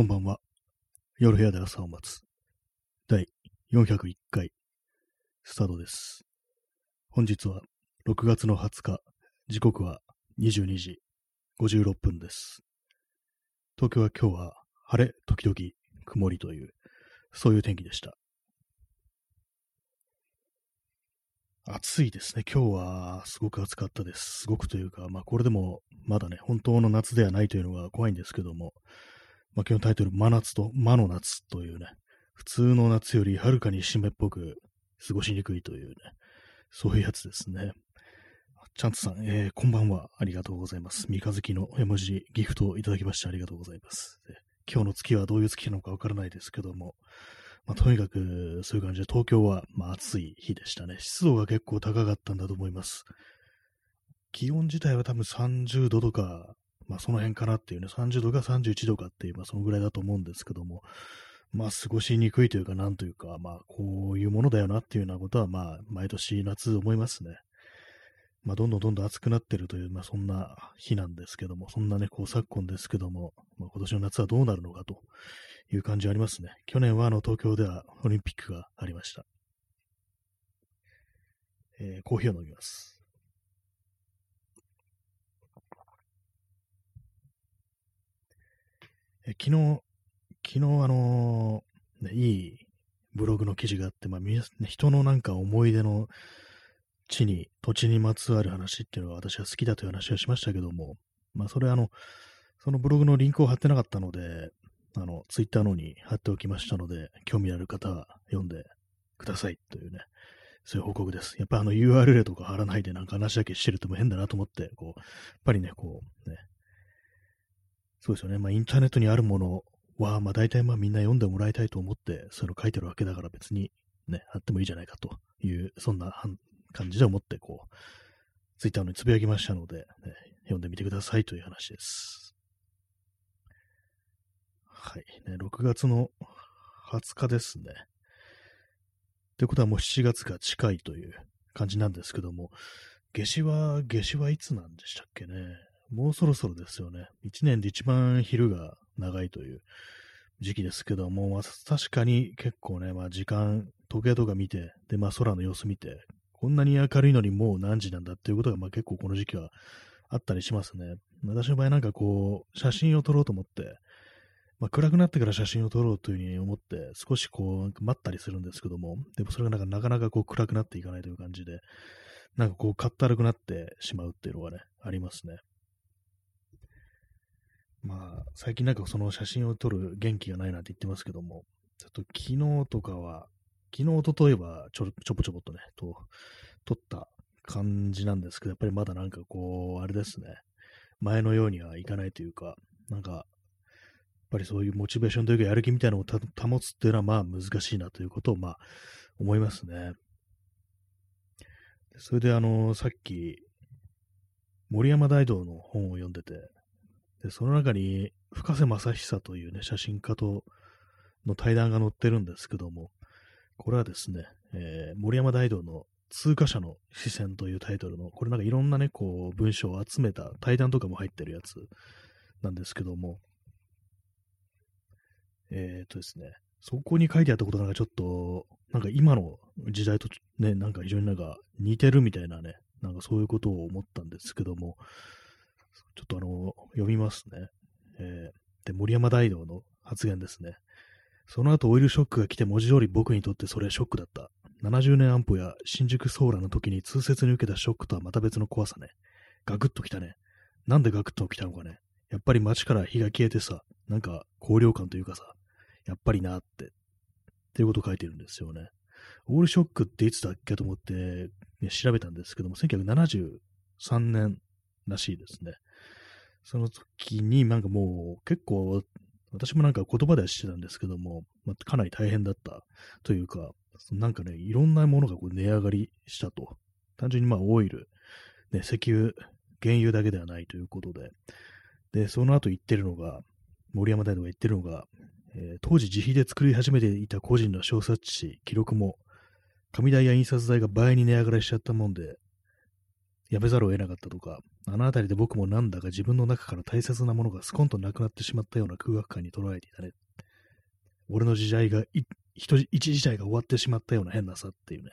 こんばんは。夜部屋で朝を待つ。第401回、スタートです。本日は6月の20日、時刻は22時56分です。東京は今日は晴れ、時々曇りという、そういう天気でした。暑いですね。今日はすごく暑かったです。すごくというか、まあこれでもまだね、本当の夏ではないというのが怖いんですけども、まあ、今日のタイトル、真夏と魔の夏というね、普通の夏よりはるかに湿っぽく過ごしにくいというね、そういうやつですね。チャンツさん、えーこんばんは。ありがとうございます。三日月の絵文字、ギフトをいただきましてありがとうございます。今日の月はどういう月なのかわからないですけども、まあ、とにかくそういう感じで東京はまあ暑い日でしたね。湿度が結構高かったんだと思います。気温自体は多分30度とか、まあその辺かなっていうね、30度か31度かっていう、まあそのぐらいだと思うんですけども、まあ過ごしにくいというか、なんというか、まあこういうものだよなっていうようなことは、まあ毎年夏思いますね。まあどんどんどんどん暑くなってるという、まあそんな日なんですけども、そんなね、こう昨今ですけども、まあ今年の夏はどうなるのかという感じありますね。去年はあの東京ではオリンピックがありました。えーコーヒーを飲みます。え昨日、昨日あのーね、いいブログの記事があって、まあ、人のなんか思い出の地に、土地にまつわる話っていうのは私は好きだという話をしましたけども、まあ、それあの、そのブログのリンクを貼ってなかったので、あの、ツイッターのに貼っておきましたので、興味ある方は読んでくださいというね、そういう報告です。やっぱあの URL とか貼らないでなんか話だけしてるとも変だなと思って、こう、やっぱりね、こう、ね、そうですよね。まあ、インターネットにあるものは、まあ、大体まあみんな読んでもらいたいと思って、そういうの書いてるわけだから別にね、あってもいいじゃないかという、そんな感じで思って、こう、ツイッターにつぶやきましたので、ね、読んでみてくださいという話です。はい。ね、6月の20日ですね。ということはもう7月が近いという感じなんですけども、夏至は、夏至はいつなんでしたっけね？もうそろそろですよね。一年で一番昼が長いという時期ですけども、まあ、確かに結構ね、まあ時間、時計とか見て、で、まあ空の様子見て、こんなに明るいのにもう何時なんだっていうことが、まあ結構この時期はあったりしますね。私の場合なんかこう、写真を撮ろうと思って、まあ暗くなってから写真を撮ろうというふうに思って、少しこう、待ったりするんですけども、でもそれがなんかなかなかこう暗くなっていかないという感じで、なんかこう、かったるくなってしまうっていうのがね、ありますね。まあ、最近なんかその写真を撮る元気がないなんて言ってますけども、ちょっと昨日とかは、昨日、とといはちょちょぽちょぽっとね、と、撮った感じなんですけど、やっぱりまだなんかこう、あれですね、前のようにはいかないというか、なんか、やっぱりそういうモチベーションというか、やる気みたいなのを保つっていうのはまあ難しいなということをまあ思いますね。それであの、さっき、森山大道の本を読んでて、で、その中に、深瀬正久というね、写真家との対談が載ってるんですけども、これはですね、えー森山大道の通過者の視線というタイトルの、これなんかいろんなね、こう、文章を集めた対談とかも入ってるやつなんですけども、えっ、とですね、そこに書いてあったことなんかちょっと、なんか今の時代とね、なんか非常になんか似てるみたいなね、なんかそういうことを思ったんですけども、ちょっとあの、読みますね。えーで、森山大道の発言ですね。その後オイルショックが来て文字通り僕にとってそれはショックだった。70年安保や新宿ソーラの時に痛切に受けたショックとはまた別の怖さね。ガクッと来たね。なんでガクッと来たのかね。やっぱり街から火が消えてさ、なんか高揚感というかさ、やっぱりなって、っていうこと書いてるんですよね。オールショックっていつだっけと思って、ね調べたんですけども、1973年らしいですね。その時になんかもう結構、私もなんか言葉ではしてたんですけども、まあ、かなり大変だったというか、なんかね、いろんなものがこう値上がりしたと。単純にまあオイル、ね、石油、原油だけではないということで。で、その後言ってるのが、森山大道が言ってるのが、えー当時自費で作り始めていた個人の小冊子、記録も、紙代や印刷代が倍に値上がりしちゃったもんで、やめざるを得なかったとか、あのあたりで僕もなんだか自分の中から大切なものがスコンとなくなってしまったような空白感に捉えていたね。俺の時代が、一時代が終わってしまったような変なさっていうね。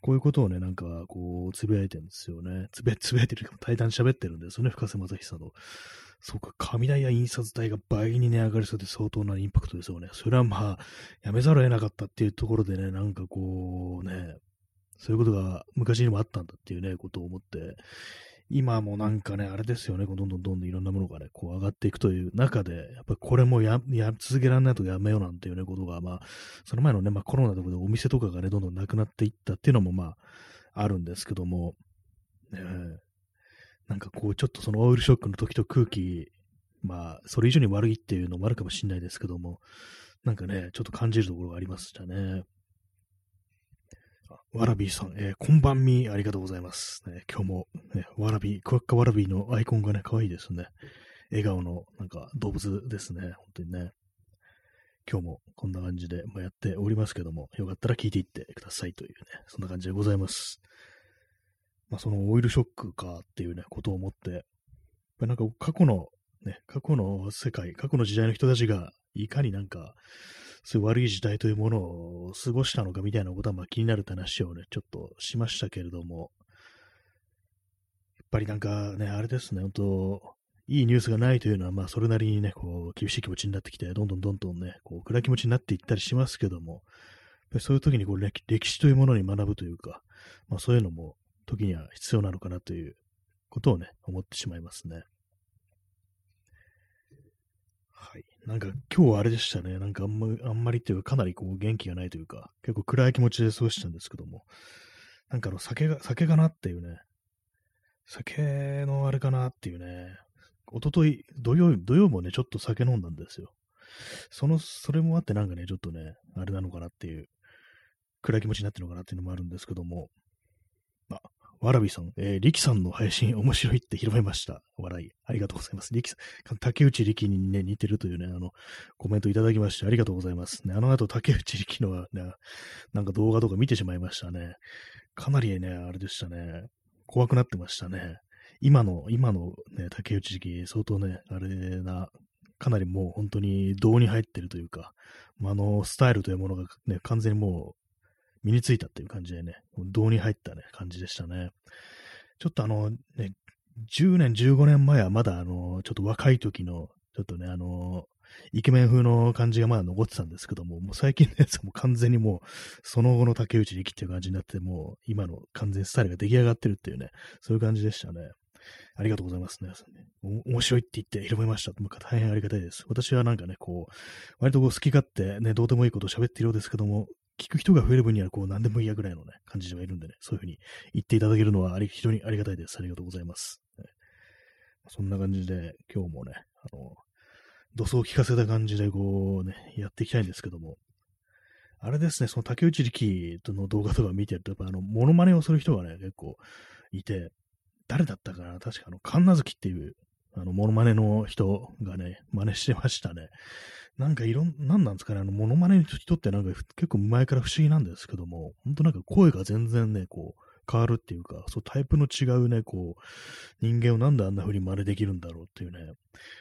こういうことをね、なんか、こう、つぶやいてるんですよね。つぶや、いてるか、対談喋ってるんですよね、深瀬正久の。そうか、紙代や印刷代が倍に値上がりするって相当なインパクトですよね。それはまあ、やめざるを得なかったっていうところでね、なんかこう、ね、そういうことが昔にもあったんだっていうね、ことを思って、今もなんかね、あれですよね、どんどんどんどんいろんなものがね、こう上がっていくという中で、やっぱりこれもや、や、続けられないとやめようなんていうね、ことが、まあ、その前のね、まあコロナとかでお店とかがね、どんどんなくなっていったっていうのも、まあ、あるんですけども、ね、なんかこう、ちょっとそのオイルショックの時と空気、まあ、それ以上に悪いっていうのもあるかもしれないですけども、なんかね、ちょっと感じるところがありましたね。わらびさん、えー、こんばんみ、ありがとうございます。ね、今日も、ね、わらび、クワッカわらびのアイコンがね、可愛いですね。笑顔の、なんか、動物ですね。本当にね。今日もこんな感じで、まあ、やっておりますけども、よかったら聞いていってくださいというね、そんな感じでございます。まあ、そのオイルショックかっていうね、ことを思って、なんか過去の、ね、過去の世界、過去の時代の人たちが、いかになんか、そういう悪い時代というものを過ごしたのかみたいなことはまあ気になる話をね、ちょっとしましたけれども、やっぱりなんかね、あれですね、本当いいニュースがないというのは、まあ、それなりにね、こう、厳しい気持ちになってきて、どんどんどんどんね、こう、暗い気持ちになっていったりしますけども、そういう時にこう歴史というものに学ぶというか、まあ、そういうのも時には必要なのかなということをね、思ってしまいますね。はい。なんか今日はあれでしたね。なんかあんまあんまりっていうかかなりこう元気がないというか、結構暗い気持ちで過ごしてたんですけども、なんかあの酒が、酒かなっていうね、酒のあれかなっていうね、おととい、土曜、土曜もね、ちょっと酒飲んだんですよ。その、それもあってなんかね、ちょっとね、あれなのかなっていう、暗い気持ちになってるのかなっていうのもあるんですけども、あ、わらびさん、えー、力さんの配信面白いって広めました。笑い。ありがとうございます。力さん、竹内力にね、似てるというね、あの、コメントいただきましてありがとうございます。ね、あの後、竹内力のはね、なんか動画とか見てしまいましたね。かなりね、あれでしたね。怖くなってましたね。今の、今のね、竹内力、相当ね、あれな、かなりもう本当に胴に入ってるというか、あのスタイルというものがね、完全にもう身についたっていう感じでね、胴に入ったね、感じでしたね。ちょっとあの、ね、10年、15年前はまだあの、ちょっと若い時の、ちょっとね、あの、イケメン風の感じがまだ残ってたんですけども、もう最近のやつはもう完全にもう、その後の竹内力っていう感じになって、もう今の完全スタイルが出来上がってるっていうね、そういう感じでしたね。ありがとうございますね。面白いって言って広めました。大変ありがたいです。私はなんかね、こう、割とこう好き勝手ね、どうでもいいことを喋っているようですけども、聞く人が増える分には、こう、何でもいいやぐらいのね、感じではいるんでね、そういうふうに言っていただけるのはあり、非常にありがたいです。ありがとうございます。ね、そんな感じで、今日もね、あの、土葬を聞かせた感じで、こうね、やっていきたいんですけども、あれですね、その竹内力の動画とか見てると、やっぱあの、モノマネをする人がね、結構いて、誰だったかな確かあの、神奈月っていう、あの、モノマネの人がね、真似してましたね。なんかいろん、なんなんですかね、あの、モノマネの人ってなんか結構前から不思議なんですけども、本当なんか声が全然ね、こう、変わるっていうか、そうタイプの違うね、こう、人間をなんであんな風に真似できるんだろうっていうね。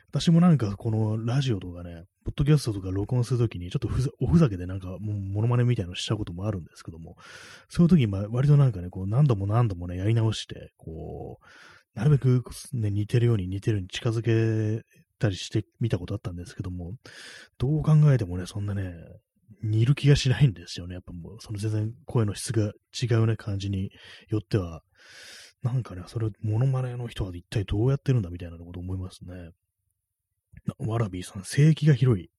私もなんかこのラジオとかね、ポッドキャストとか録音するときに、ちょっとふざおふざけでなんか、もうモノマネみたいなのしたこともあるんですけども、そういう時に、割となんかね、こう、何度も何度もね、やり直して、こう、なるべくね、似てるように似てるように近づけたりしてみたことあったんですけども、どう考えてもね、そんなね、似る気がしないんですよね。やっぱもう、その全然声の質が違うね、感じによっては、なんかね、それ、モノマネの人は一体どうやってるんだみたいなこと思いますね。わらびーさん、声域が広い。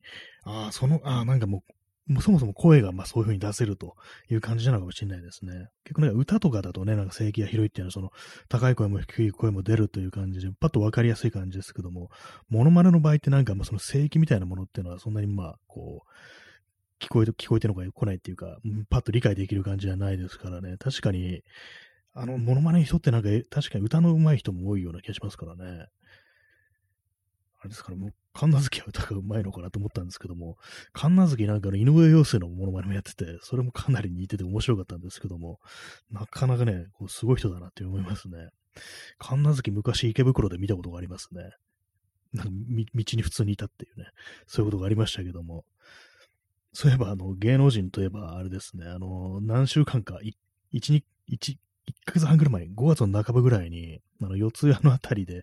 ああ、その、ああ、なんかもう、もうそもそも声がまあそういう風に出せるという感じなのかもしれないですね。結構ね、歌とかだとね、なんか声域が広いっていうのは、その高い声も低い声も出るという感じで、パッとわかりやすい感じですけども、モノマネの場合ってなんかまあその声域みたいなものっていうのはそんなにまあ、こう、聞こえて、聞こえてるのが来ないっていうか、パッと理解できる感じじゃないですからね。確かに、あの、モノマネの人ってなんか、確かに歌の上手い人も多いような気がしますからね。れですから、もう、神奈月は歌がうまいのかなと思ったんですけども、神奈月なんかの井上陽水のモノマネもやってて、それもかなり似てて面白かったんですけども、なかなかね、こうすごい人だなって思いますね。神奈月昔池袋で見たことがありますね。なんか道に普通にいたっていうね、そういうことがありましたけども。そういえば、あの、芸能人といえば、あれですね、あの、何週間か、1、2、1、1ヶ月半ぐらい前、5月の半ばぐらいに、あの、四谷のあたりで、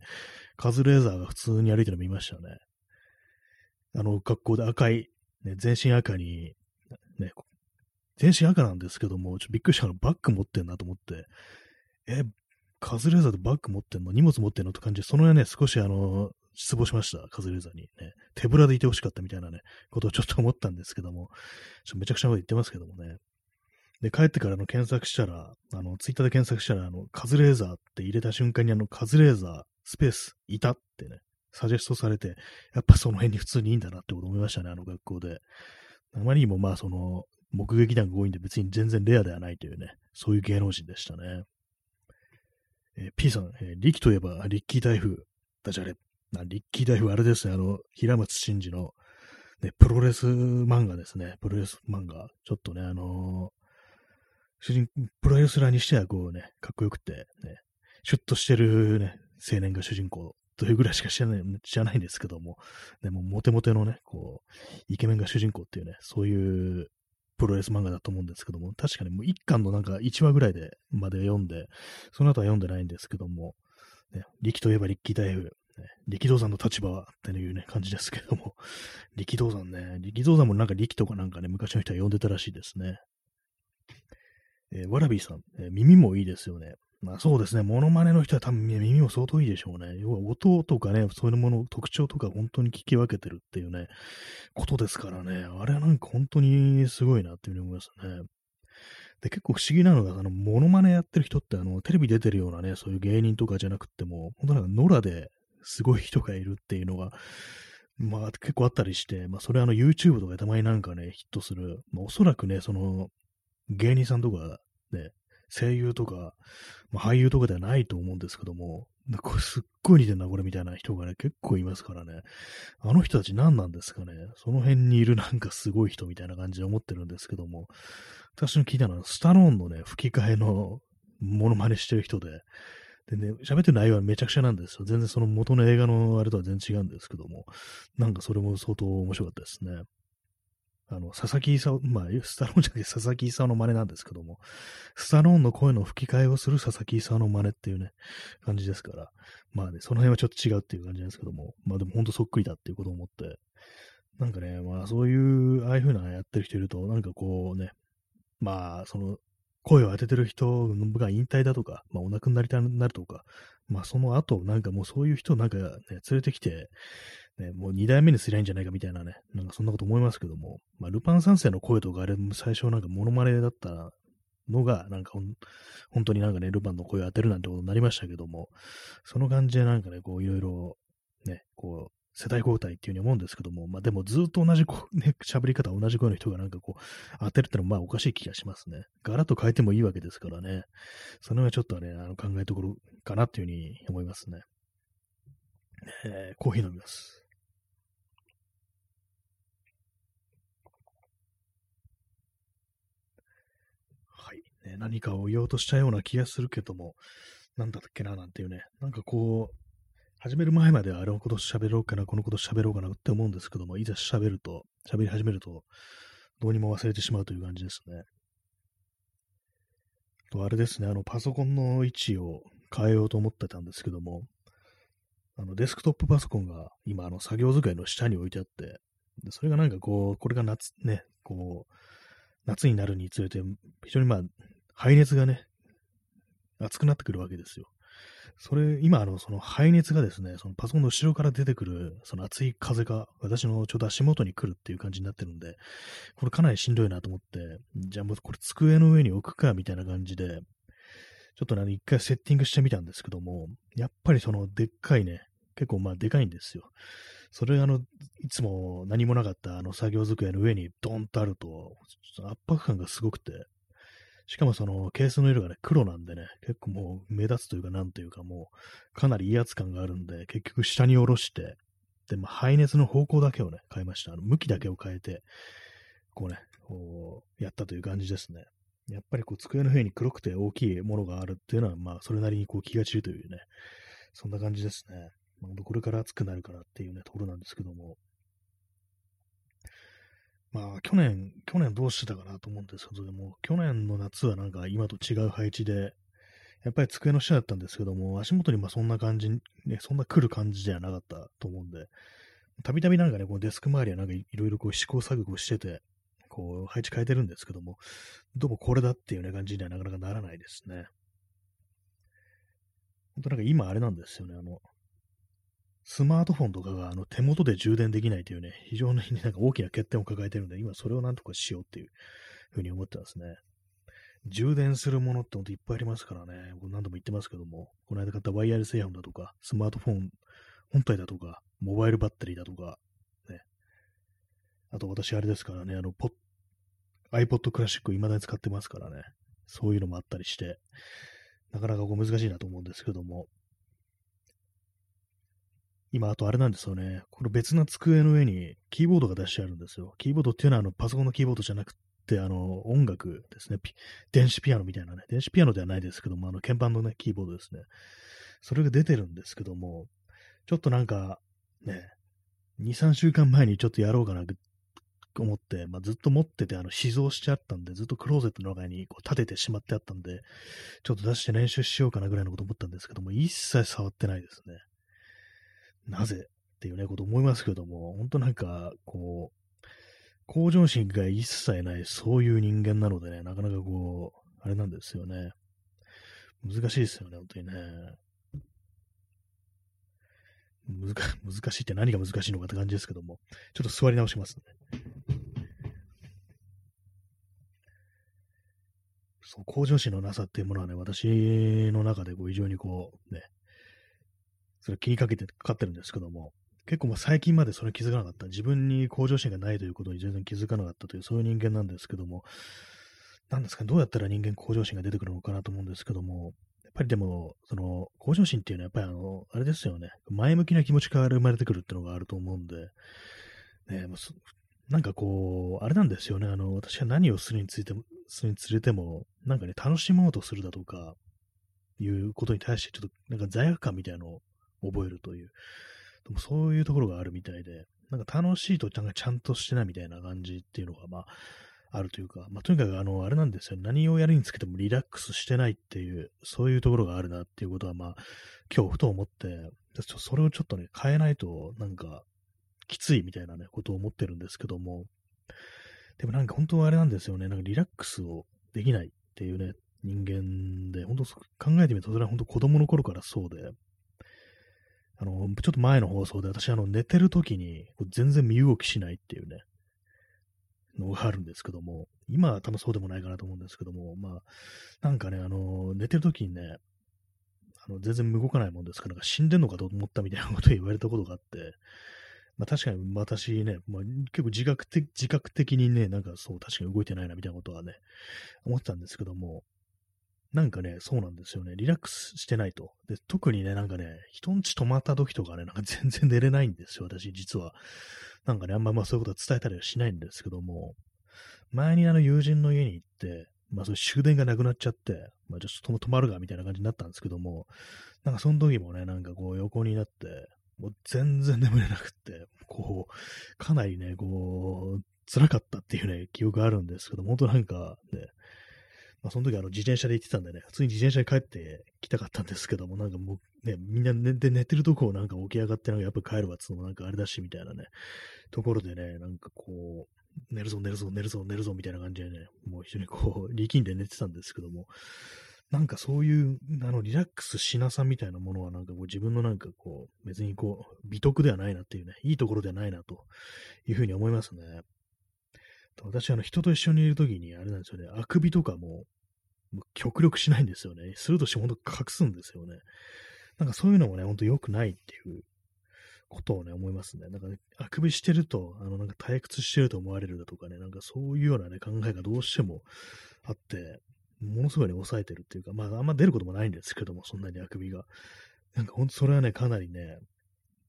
カズレーザーが普通に歩いてるの見ましたね。あの、学校で赤い、ね、全身赤に、ね、全身赤なんですけども、ちょっとびっくりしたのバッグ持ってんなと思って、え、カズレーザーでバッグ持ってんの？荷物持ってんの？って感じで、その辺ね、少しあの、失望しました。カズレーザーにね。手ぶらでいてほしかったみたいなね、ことをちょっと思ったんですけども、ちょっとめちゃくちゃなこと言ってますけどもね。で、帰ってからの検索したら、あの、ツイッターで検索したら、あの、カズレーザーって入れた瞬間にあの、カズレーザー、スペース、いたってね、サジェストされて、やっぱその辺に普通にいいんだなってこと思いましたね、あの学校で。あまりにもまあ、その、目撃談が多いんで別に全然レアではないというね、そういう芸能人でしたね。えー、P さん、えー、リキといえば、リッキー台風。ダジャレ。リッキー台風、あれですね、あの、平松真二の、ね、プロレス漫画ですね。プロレス漫画。ちょっとね、あのー、主人、プロレスラーにしてはこうね、かっこよくて、ね、シュッとしてるね、青年が主人公というぐらいしか知らない、知らないんですけども、でも、モテモテのね、こう、イケメンが主人公っていうね、そういうプロレス漫画だと思うんですけども、確かにもう一巻のなんか1話ぐらいでまで読んで、その後は読んでないんですけども、ね、力といえば力キ台風、ね、力道山の立場はっていうね、感じですけども、力道山ね、力道山もなんか力とかなんかね、昔の人は呼んでたらしいですね。えー、わらびさん、えー、耳もいいですよね。まあそうですね、モノマネの人は多分耳も相当いいでしょうね。要は音とかね、そういうもの、特徴とか本当に聞き分けてるっていうね、ことですからね、あれはなんか本当にすごいなっていうふうに思いますね。で、結構不思議なのが、あの、モノマネやってる人って、あの、テレビ出てるようなね、そういう芸人とかじゃなくても、本当なんか野良ですごい人がいるっていうのが、まあ結構あったりして、まあそれあの YouTube とかでたまになんかね、ヒットする、まあおそらくね、その、芸人さんとかね、声優とか、まあ、俳優とかではないと思うんですけども、これすっごい似てんな、これみたいな人がね、結構いますからね。あの人たち何なんですかね。その辺にいる なんかすごい人みたいな感じで思ってるんですけども、私の聞いたのは、スタローンのね、吹き替えのモノマネしてる人で、でね、喋ってる内容はめちゃくちゃなんですよ。全然その元の映画のあれとは全然違うんですけども、なんかそれも相当面白かったですね。あの、佐々木勲、まあ、スタローンじゃなくて佐々木勲の真似なんですけども、スタローンの声の吹き替えをする佐々木勲の真似っていうね、感じですから、まあね、その辺はちょっと違うっていう感じなんですけども、まあでもほんとそっくりだっていうことを思って、なんかね、まあそういう、ああいう風なやってる人いると、なんかこうね、まあ、その、声を当ててる人が引退だとか、まあお亡くなりになるとか、まあその後、なんかもうそういう人なんかね、連れてきて、ね、もう二代目にすりゃいいんじゃないかみたいなね、なんかそんなこと思いますけども、まあ、ルパン三世の声とかあれ、最初なんかモノマネだったのが、なんか本当になんかね、ルパンの声を当てるなんてことになりましたけども、その感じでなんかね、こういろいろ、ね、こう、世代交代っていうふうに思うんですけども、まあでもずっと同じこう、ね、喋り方同じ声の人がなんかこう、当てるってのはまあおかしい気がしますね。ガラッと変えてもいいわけですからね。その辺はちょっとね、あの考えところかなっていうふうに思いますね。えー、コーヒー飲みます。ね、何かを言おうとしたような気がするけども、なんだっけな、なんていうね、なんかこう、始める前まではあれのこと喋ろうかな、このこと喋ろうかなって思うんですけども、いざ喋ると、喋り始めると、どうにも忘れてしまうという感じですね。と、あれですね、あの、パソコンの位置を変えようと思ってたんですけども、あの、デスクトップパソコンが今、あの、作業机の下に置いてあって、でそれがなんかこう、これが夏、ね、こう、夏になるにつれて、非常にまあ、排熱がね、熱くなってくるわけですよ。それ、今、あの、その排熱がですね、そのパソコンの後ろから出てくる、その熱い風が私のちょうど足元に来るっていう感じになってるんで、これかなりしんどいなと思って、じゃあもうこれ机の上に置くか、みたいな感じで、ちょっとね、一回セッティングしてみたんですけども、やっぱりそのでっかいね、結構まあでかいんですよ。それあの、いつも何もなかったあの作業机の上にドンとあると、圧迫感がすごくて、しかもそのケースの色がね、黒なんでね、結構もう目立つというか、なんというかもう、かなり威圧感があるんで、結局下に下ろして、で、まあ、排熱の方向だけをね、変えました。あの、向きだけを変えて、こうね、こう、やったという感じですね。やっぱりこう机の上に黒くて大きいものがあるっていうのは、まあそれなりにこう気が散るというね、そんな感じですね。まあ、これから暑くなるからっていうね、ところなんですけども。まあ去年、去年どうしてたかなと思うんですけど、でも去年の夏はなんか今と違う配置で、やっぱり机の下だったんですけども、足元にまあそんな感じ、ね、そんな来る感じじゃなかったと思うんで、たびたびなんかね、こうデスク周りはなんかいろいろこう試行錯誤してて、こう配置変えてるんですけども、どうもこれだっていうね感じにはなかなかならないですね。本当なんか今あれなんですよね、あの、スマートフォンとかがあの手元で充電できないというね、非常にねなんか大きな欠点を抱えてるんで、今それをなんとかしようっていうふうに思ってますね。充電するものってほんといっぱいありますからね。僕何度も言ってますけども、この間買ったワイヤレスイヤホンだとか、スマートフォン本体だとか、モバイルバッテリーだとか、ね。あと私あれですからね、あの、ポッ、iPod クラシック未だに使ってますからね。そういうのもあったりして、なかなかこう難しいなと思うんですけども。今、あとあれなんですよね。これ別な机の上にキーボードが出してあるんですよ。キーボードっていうのはあのパソコンのキーボードじゃなくて、あの、音楽ですね。電子ピアノみたいなね。電子ピアノではないですけども、あの、鍵盤のね、キーボードですね。それが出てるんですけども、ちょっとなんか、ね、2、3週間前にちょっとやろうかなと思って、まあ、ずっと持ってて、あの、死蔵しちゃったんで、ずっとクローゼットの中にこう立ててしまってあったんで、ちょっと出して練習しようかなぐらいのこと思ったんですけども、一切触ってないですね。なぜっていうね、こと思いますけども、本当なんか、こう、向上心が一切ない、そういう人間なのでね、なかなかこう、あれなんですよね。難しいですよね、本当にね。難難しいって何が難しいのかって感じですけども、ちょっと座り直しますね。そう、向上心のなさっていうものはね、私の中でこう非常にこう、ね、それ気にかけてかかってるんですけども、結構まあ最近までそれ気づかなかった。自分に向上心がないということに全然気づかなかったという、そういう人間なんですけども、なんですかね、どうやったら人間向上心が出てくるのかなと思うんですけども、やっぱりでも、その、向上心っていうのはやっぱりあの、あれですよね、前向きな気持ちから生まれてくるっていうのがあると思うんで、ね、なんかこう、あれなんですよね、あの、私は何をするについても、するにつれても、なんかね、楽しもうとするだとか、いうことに対して、ちょっとなんか罪悪感みたいなのを覚えるという、でもそういうところがあるみたいで、なんか楽しいとなんかちゃんとしてないみたいな感じっていうのが、まあ、あるというか、まあ、とにかく、あの、あれなんですよ。何をやるにつけてもリラックスしてないっていう、そういうところがあるなっていうことは、まあ、今日ふと思って、それをちょっとね、変えないと、なんか、きついみたいなね、ことを思ってるんですけども、でもなんか本当はあれなんですよね。なんかリラックスをできないっていうね、人間で、本当考えてみると、それは本当子供の頃からそうで、あの、ちょっと前の放送で私、あの、寝てる時に全然身動きしないっていうね、のがあるんですけども、今は多分そうでもないかなと思うんですけども、まあ、なんかね、あの、寝てる時にね、あの全然動かないもんですから、死んでんのかと思ったみたいなことを言われたことがあって、まあ確かに私ね、まあ、結構自覚的自覚的にね、なんかそう、確かに動いてないなみたいなことはね、思ってたんですけども、なんかね、そうなんですよね。リラックスしてないと。で、特にね、なんかね、人んち泊まった時とかね、なんか全然寝れないんですよ、私、実は。なんかね、あんままあそういうことは伝えたりはしないんですけども、前にあの友人の家に行って、まあそういう終電がなくなっちゃって、まあちょっと泊まるかみたいな感じになったんですけども、なんかその時もね、なんかこう横になって、もう全然眠れなくって、こう、かなりね、こう、辛かったっていうね、記憶があるんですけど、本当なんかね、まあ、その時あの自転車で行ってたんでね、普通に自転車で帰ってきたかったんですけども、なんかもうね、みんな寝て寝てるとこをなんか起き上がってなんかやっぱ帰るわっつうのもなんかあれだしみたいなね、ところでね、なんかこう、寝るぞ寝るぞ寝るぞ寝るぞみたいな感じでね、もう非常にこう、力んで寝てたんですけども、なんかそういう、あの、リラックスしなさみたいなものはなんかこう自分のなんかこう、別にこう、美徳ではないなっていうね、いいところではないなというふうに思いますね。私、あの、人と一緒にいるときに、あれなんですよね、あくびとかも、も極力しないんですよね。するとして本当隠すんですよね。なんかそういうのもね、ほんと良くないっていうことをね、思いますね。なんかね、あくびしてると、あの、なんか退屈してると思われるだとかね、なんかそういうようなね、考えがどうしてもあって、ものすごいね、抑えてるっていうか、まあ、あんま出ることもないんですけども、そんなにあくびが。なんかほんとそれはね、かなりね、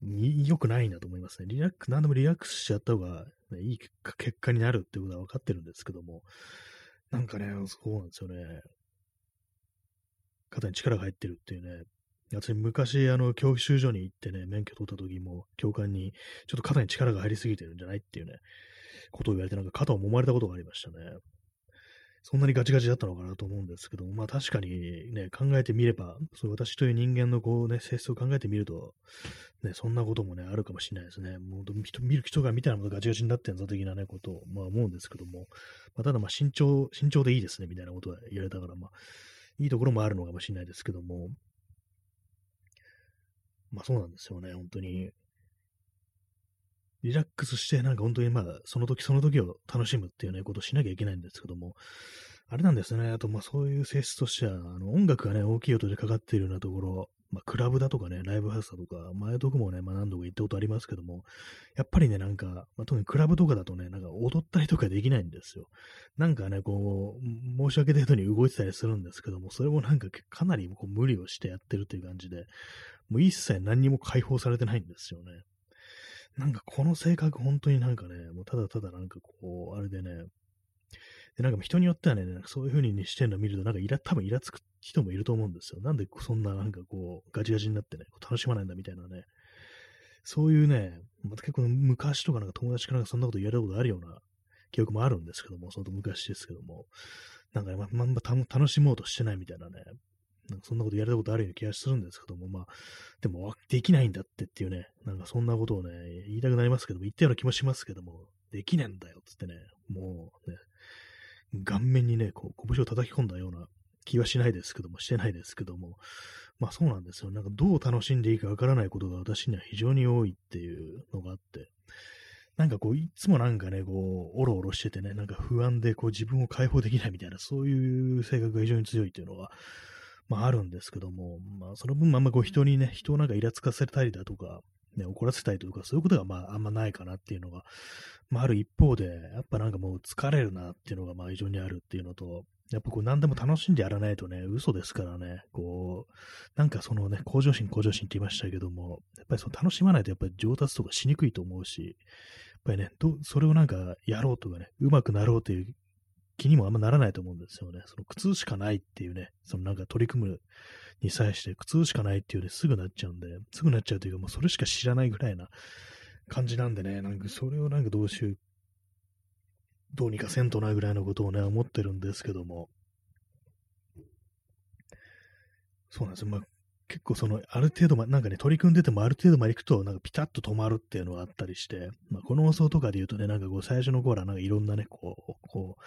良くないなと思いますね。リラックス、何でもリラックスしちゃった方が、ね、いい結果になるってことは分かってるんですけども、なんかね、そうなんですよね。肩に力が入ってるっていうね。私、昔、あの、教習所に行ってね、免許取った時も、教官に、ちょっと肩に力が入りすぎてるんじゃないっていうね、ことを言われて、なんか肩を揉まれたことがありましたね。そんなにガチガチだったのかなと思うんですけども、まあ確かにね、考えてみれば、そう私という人間のこうね、性質を考えてみると、ね、そんなこともね、あるかもしれないですね。もう見る人が見たらまたガチガチになってんぞ的なね、ことを、まあ思うんですけども、まあ、ただまあ慎重、慎重でいいですね、みたいなことは言われたから、まあ、いいところもあるのかもしれないですけども、まあそうなんですよね、本当に。リラックスして、なんか本当にまあ、その時その時を楽しむっていうね、ことをしなきゃいけないんですけども、あれなんですね。あと、まあそういう性質としては、あの音楽がね、大きい音でかかっているようなところ、まあクラブだとかね、ライブハウスだとか、前とこもね、まあ何度か行ったことありますけども、やっぱりね、なんか、まあ、特にクラブとかだとね、なんか踊ったりとかできないんですよ。なんかね、こう、申し訳程度に動いてたりするんですけども、それもなんかかなりこう無理をしてやってるという感じで、もう一切何にも解放されてないんですよね。なんかこの性格本当になんかね、もうただただなんかこう、あれでね、で、なんか人によってはね、そういう風にしてるのを見ると、なんかイラ、多分イラつく人もいると思うんですよ。なんでそんななんかこう、ガチガチになってね、楽しまないんだみたいなね。そういうね、また結構昔とかなんか友達からなんかそんなこと言われたことあるような記憶もあるんですけども、その昔ですけども、なんかね、ま、ま、ま楽しもうとしてないみたいなね、なんかそんなことやれたことあるような気がするんですけども、まあ、でも、できないんだってっていうね、なんかそんなことをね、言いたくなりますけども、言ったような気もしますけども、できねえんだよっ、つってね、もうね、顔面にね、こう、拳を叩き込んだような気はしないですけども、してないですけども、まあそうなんですよ。なんかどう楽しんでいいかわからないことが私には非常に多いっていうのがあって、なんかこう、いつもなんかね、こう、おろおろしててね、なんか不安でこう自分を解放できないみたいな、そういう性格が非常に強いっていうのは、まああるんですけども、まあその分あんまこう人にね、人をなんかイラつかせたりだとか、ね、怒らせたりとか、そういうことがまああんまないかなっていうのが、まあある一方で、やっぱなんかもう疲れるなっていうのがまあ非常にあるっていうのと、やっぱこう何でも楽しんでやらないとね、嘘ですからね、こう、なんかそのね、向上心向上心って言いましたけども、やっぱりその楽しまないとやっぱり上達とかしにくいと思うし、やっぱりね、どそれをなんかやろうとかね、うまくなろうという気にもあんまならないと思うんですよね。その苦痛しかないっていうね、そのなんか取り組むに際して苦痛しかないっていうね、すぐなっちゃうんで、すぐなっちゃうというか、もうそれしか知らないぐらいな感じなんでね、なんかそれをなんかどうしよう、どうにかせんとなぐらいのことをね、思ってるんですけども、そうなんですよ。まあ、結構その、ある程度ま、なんかね、取り組んでてもある程度まで行くと、なんかピタッと止まるっていうのがあったりして、まあ、この放送とかで言うとね、なんかこう、最初の頃はなんかいろんなね、こう、こう、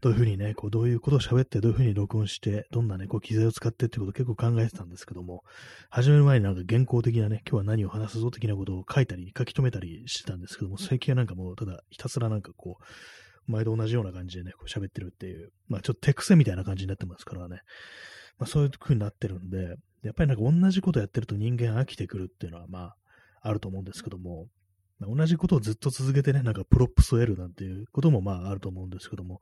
どういうふうにね、こう、どういうことを喋って、どういうふうに録音して、どんなね、こう、機材を使ってってことを結構考えてたんですけども、始める前になんか原稿的なね、今日は何を話すぞ的なことを書いたり、書き留めたりしてたんですけども、最近はなんかもう、ただひたすらなんかこう、毎度同じような感じでね、こう喋ってるっていう、まあちょっと手癖みたいな感じになってますからね。まあそういう風になってるんで、やっぱりなんか同じことやってると人間飽きてくるっていうのはまああると思うんですけども、まあ、同じことをずっと続けてね、なんかプロップスを得るなんていうこともまああると思うんですけども、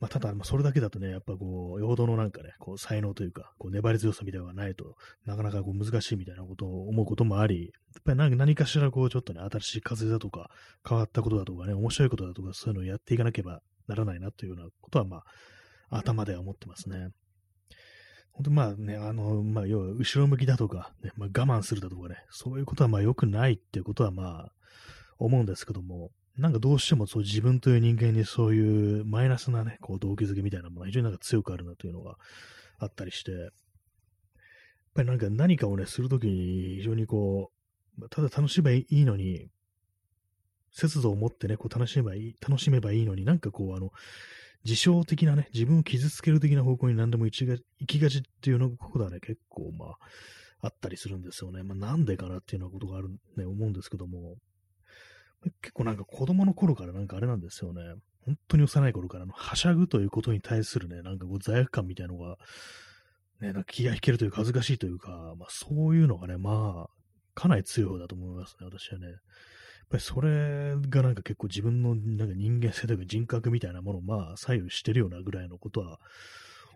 まあただ、それだけだとね、やっぱこう、よほどのなんかね、こう才能というか、こう粘り強さみたいなのがないとなかなかこう難しいみたいなことを思うこともあり、やっぱり何何かしらこうちょっとね、新しい風だとか、変わったことだとかね、面白いことだとか、そういうのをやっていかなければならないなというようなことはまあ、頭では思ってますね。本当まあね、あの、まあ要は後ろ向きだとか、ね、まあ、我慢するだとかね、そういうことはまあ良くないっていうことはまあ思うんですけども、なんかどうしてもそう自分という人間にそういうマイナスなね、こう動機づけみたいなものが非常になんか強くあるなというのがあったりして、やっぱりなんか何かをね、するときに非常にこう、ただ楽しめばいいのに、節度を持ってね、こう楽しめばいい、楽しめばいいのになんかこう、あの、自傷的なね、自分を傷つける的な方向に何でも行きがちっていうのことはね、結構まあ、あったりするんですよね。まあなんでかなっていうようなことがある、ね、思うんですけども、結構なんか子供の頃からなんかあれなんですよね。本当に幼い頃からのはしゃぐということに対するね、なんかこう罪悪感みたいなのが、ね、なんか気が引けるというか恥ずかしいというか、まあそういうのがね、まあ、かなり強い方だと思いますね、私はね。っぱりそれがなんか結構自分のなんか人間性というか人格みたいなものをまあ左右してるようなぐらいのことは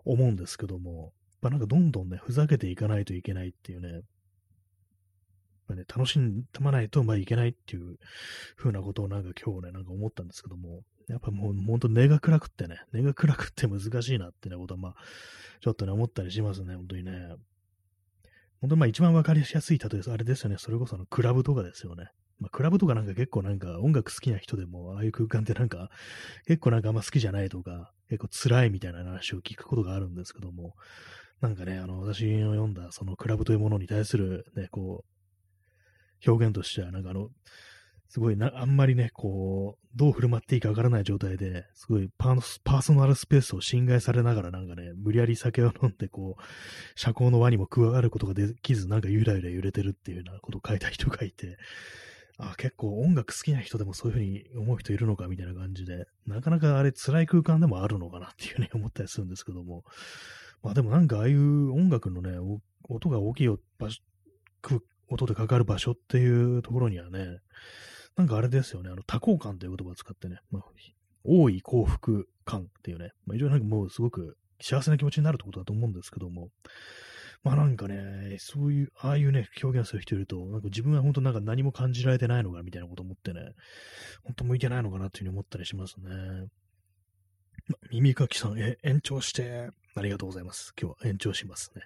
思うんですけども、やっぱなんかどんどんね、ふざけていかないといけないっていうね、やっぱね、楽しまないとまあいけないっていう風なことをなんか今日ね、なんか思ったんですけども、やっぱもう本当根が暗くってね、根が暗くって難しいなってね、ことはまあ、ちょっとね、思ったりしますね、本当にね。本当にまあ一番わかりやすい例えあれですよね、それこそあのクラブとかですよね。まあ、クラブとかなんか結構なんか音楽好きな人でも、ああいう空間ってなんか、結構なんかあんま好きじゃないとか、結構辛いみたいな話を聞くことがあるんですけども、なんかね、あの、私の読んだそのクラブというものに対するね、こう、表現としては、なんかあの、すごいな、あんまりね、こう、どう振る舞っていいかわからない状態で、すごいパーソナルスペースを侵害されながらなんかね、無理やり酒を飲んで、こう、社交の輪にも加わることができず、なんかゆらゆら揺れてるっていうようなことを書いた人がいて、あ結構音楽好きな人でもそういうふうに思う人いるのかみたいな感じで、なかなかあれ辛い空間でもあるのかなっていうふうに思ったりするんですけども、まあでもなんかああいう音楽のね、音が大きい場所、音でかかる場所っていうところにはね、なんかあれですよね、あの多幸感という言葉を使ってね、まあ、多い幸福感っていうね、まあ、非常になんかもうすごく幸せな気持ちになるってことだと思うんですけども、まあなんかね、そういう、ああいうね、表現する人いると、なんか自分は本当なんか何も感じられてないのかみたいなこと思ってね、本当向いてないのかなっていうふうに思ったりしますね。ま、耳かきさん、え、延長して、ありがとうございます。今日は延長しますね。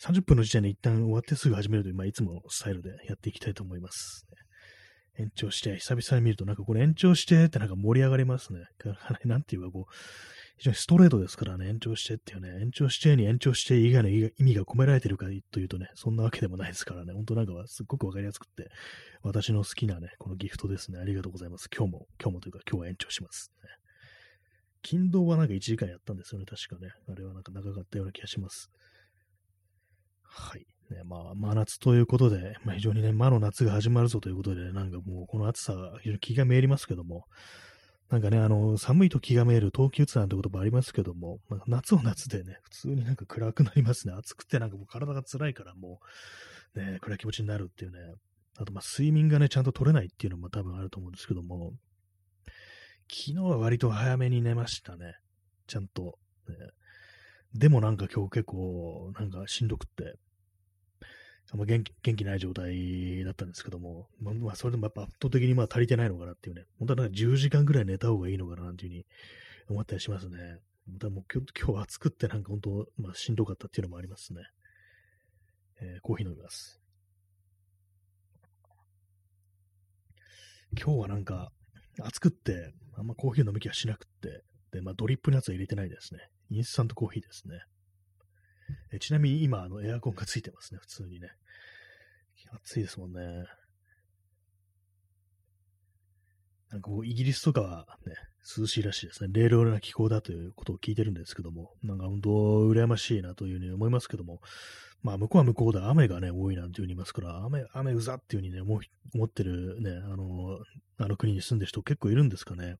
30分の時点で一旦終わってすぐ始めるという、まあ、いつものスタイルでやっていきたいと思います。延長して、久々に見ると、なんかこれ延長してってなんか盛り上がりますね。なんていうかこう、非常にストレートですからね、延長してっていうね、延長してに延長して以外の意味が込められてるかというとね、そんなわけでもないですからね、本当なんかすっごくわかりやすくて、私の好きなね、このギフトですね、ありがとうございます。今日も、今日もというか今日は延長します、ね。金土はなんか1時間やったんですよね、確かね。あれはなんか長かったような気がします。はい。ね、まあ、真夏ということで、まあ、非常にね、魔の夏が始まるぞということで、なんかもうこの暑さが非常に気がめいりますけども、なんかね、あの、寒いと気がめいる冬季うつなんて言葉ありますけども、まあ、夏は夏でね、普通になんか暗くなりますね。暑くてなんかもう体が辛いからもう、ね、暗い気持ちになるっていうね。あと、ま、睡眠がね、ちゃんと取れないっていうのも多分あると思うんですけども、昨日は割と早めに寝ましたね。ちゃんと。ね、でもなんか今日結構、なんかしんどくって、あんま、元気元気ない状態だったんですけども、まあ、まあ、それでもやっぱ圧倒的にまあ足りてないのかなっていうね、本当はなんか10時間ぐらい寝た方がいいのかなっていうふうに思ったりしますね。だもう今日暑くってなんか本当、まあ、しんどかったっていうのもありますね。えー、コーヒー飲みます。今日はなんか暑くって、あんまコーヒー飲む気はしなくって、で、まあドリップのやつは入れてないですね。インスタントコーヒーですね。えちなみに今、あの、エアコンがついてますね、普通にね。暑いですもんね。なんかこう、イギリスとかはね、涼しいらしいですね。冷涼な気候だということを聞いてるんですけども、なんか本当、羨ましいなというふうに思いますけども、まあ、向こうは向こうで雨がね、多いなんていうふうに言いますから、雨、雨うざっていうふうにね、思思ってるね、あの、あの国に住んでる人結構いるんですかね。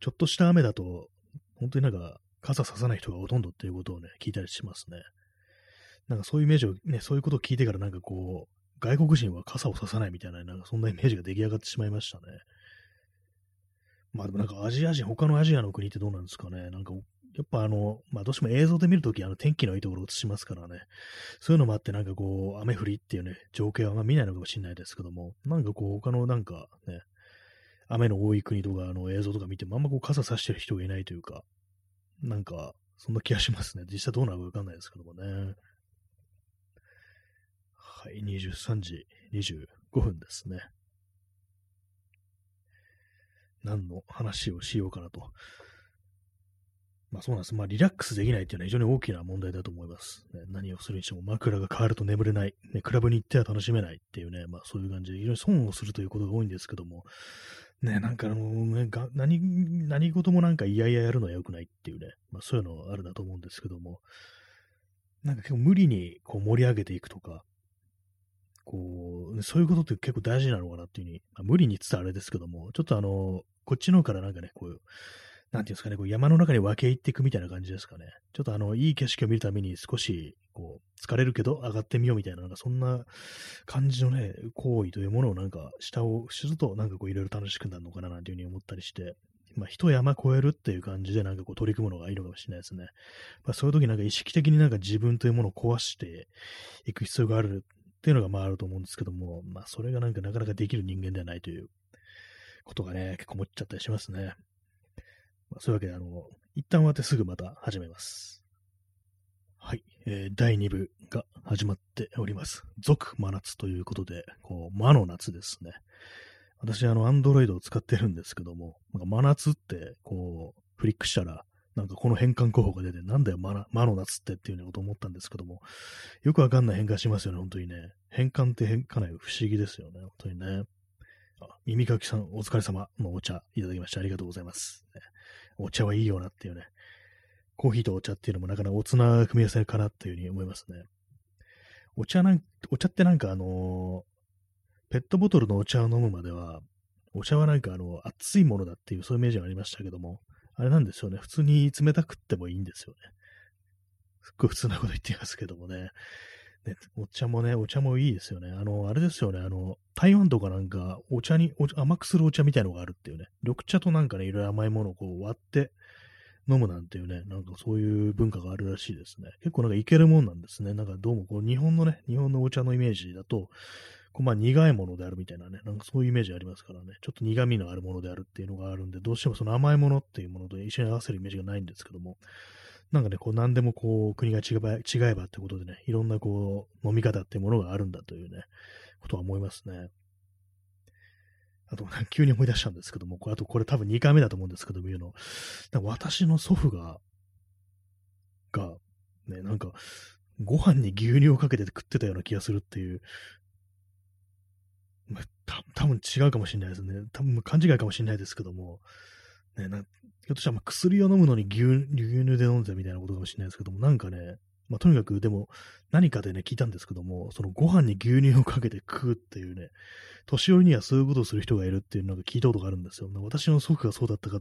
ちょっとした雨だと、本当になんか、傘ささない人がほとんどっていうことをね、聞いたりしますね。なんかそういうイメージをね、そういうことを聞いてからなんかこう、外国人は傘をささないみたいな、なんかそんなイメージが出来上がってしまいましたね。まあでもなんかアジア人、他のアジアの国ってどうなんですかね。なんか、やっぱあの、まあどうしても映像で見るとき、あの天気のいいところを映しますからね。そういうのもあってなんかこう、雨降りっていうね、情景はまあ見ないのかもしれないですけども、なんかこう、他のなんかね、雨の多い国とかの映像とか見てもあんまこう傘さしてる人がいないというか、なんか、そんな気がしますね。実際どうなるかわかんないですけどもね。はい、23時25分ですね。何の話をしようかなと。まあそうなんです。まあリラックスできないっていうのは非常に大きな問題だと思います。ね、何をするにしても枕が変わると眠れない、ね。クラブに行っては楽しめないっていうね、まあそういう感じで非常に損をするということが多いんですけども、ね、なんかあの、ね、が何、何事もなんか嫌々やるのは良くないっていうね、まあそういうのはあるなと思うんですけども、なんか結構無理にこう盛り上げていくとか、こう、そういうことって結構大事なのかなっていうふうに、まあ、無理に言ってたらあれですけども、ちょっとあの、こっちの方からなんかね、こういう、なんていうんですかね、こう山の中に分け入っていくみたいな感じですかね。ちょっとあの、いい景色を見るために少し、こう、疲れるけど上がってみようみたいな、なんかそんな感じのね、行為というものをなんか、下をすると、なんかこう、いろいろ楽しくなるのかななんていうふうに思ったりして、まあ、一山越えるっていう感じでなんかこう取り組むのがいいのかもしれないですね。まあ、そういう時なんか意識的になんか自分というものを壊していく必要があるっていうのがまああると思うんですけども、まあそれがなんかなかなかできる人間ではないということがね、結構思っちゃったりしますね。まあ、そういうわけで、あの、一旦終わってすぐまた始めます。はい、えー、第2部が始まっております。続真夏ということで、こう、魔の夏ですね。私、あの、アンドロイドを使ってるんですけども、なんか真夏って、こう、フリックしたら、なんかこの変換候補が出て、なんだよ、魔の夏ってっていうようなこと思ったんですけども、よくわかんない変換しますよね、本当にね。変換って変かなり不思議ですよね、本当にね。あ耳かきさん、お疲れ様のお茶いただきましてありがとうございます。お茶はいいよなっていうね。コーヒーとお茶っていうのもなかなかおつな組み合わせかなっていうふうに思いますね。お茶なん、お茶ってなんかあのー、ペットボトルのお茶を飲むまでは、お茶はなんかあの、熱いものだっていうそういうイメージがありましたけども、あれなんですよね。普通に冷たくってもいいんですよね。すっごい普通なこと言ってますけどもね。ね、お茶もね、お茶もいいですよね。あの、あれですよね、あの、台湾とかなんか、お茶にお甘くするお茶みたいのがあるっていうね、緑茶となんかね、いろいろ甘いものをこう割って飲むなんていうね、なんかそういう文化があるらしいですね。結構なんかいけるもんなんですね。なんかどうもこう、日本のね、日本のお茶のイメージだと、まあ苦いものであるみたいなね、なんかそういうイメージありますからね、ちょっと苦味のあるものであるっていうのがあるんで、どうしてもその甘いものっていうものと一緒に合わせるイメージがないんですけども、なんかね、こう何でもこう国が違えば違えばってことでね、いろんなこう飲み方っていうものがあるんだというね、ことは思いますね。あと、急に思い出したんですけども、あとこれ多分2回目だと思うんですけども、言うの。私の祖父が、が、ね、なんか、ご飯に牛乳をかけて食ってたような気がするっていう、多分違うかもしれないですね。多分勘違いかもしれないですけども、ね、なひょっとしたら薬を飲むのに牛乳で飲んでみたいなことかもしれないですけども、なんかね、まあ、とにかくでも何かでね、聞いたんですけども、そのご飯に牛乳をかけて食うっていうね、年寄りにはそういうことをする人がいるっていうのが聞いたことがあるんですよ。私の祖父がそうだったか、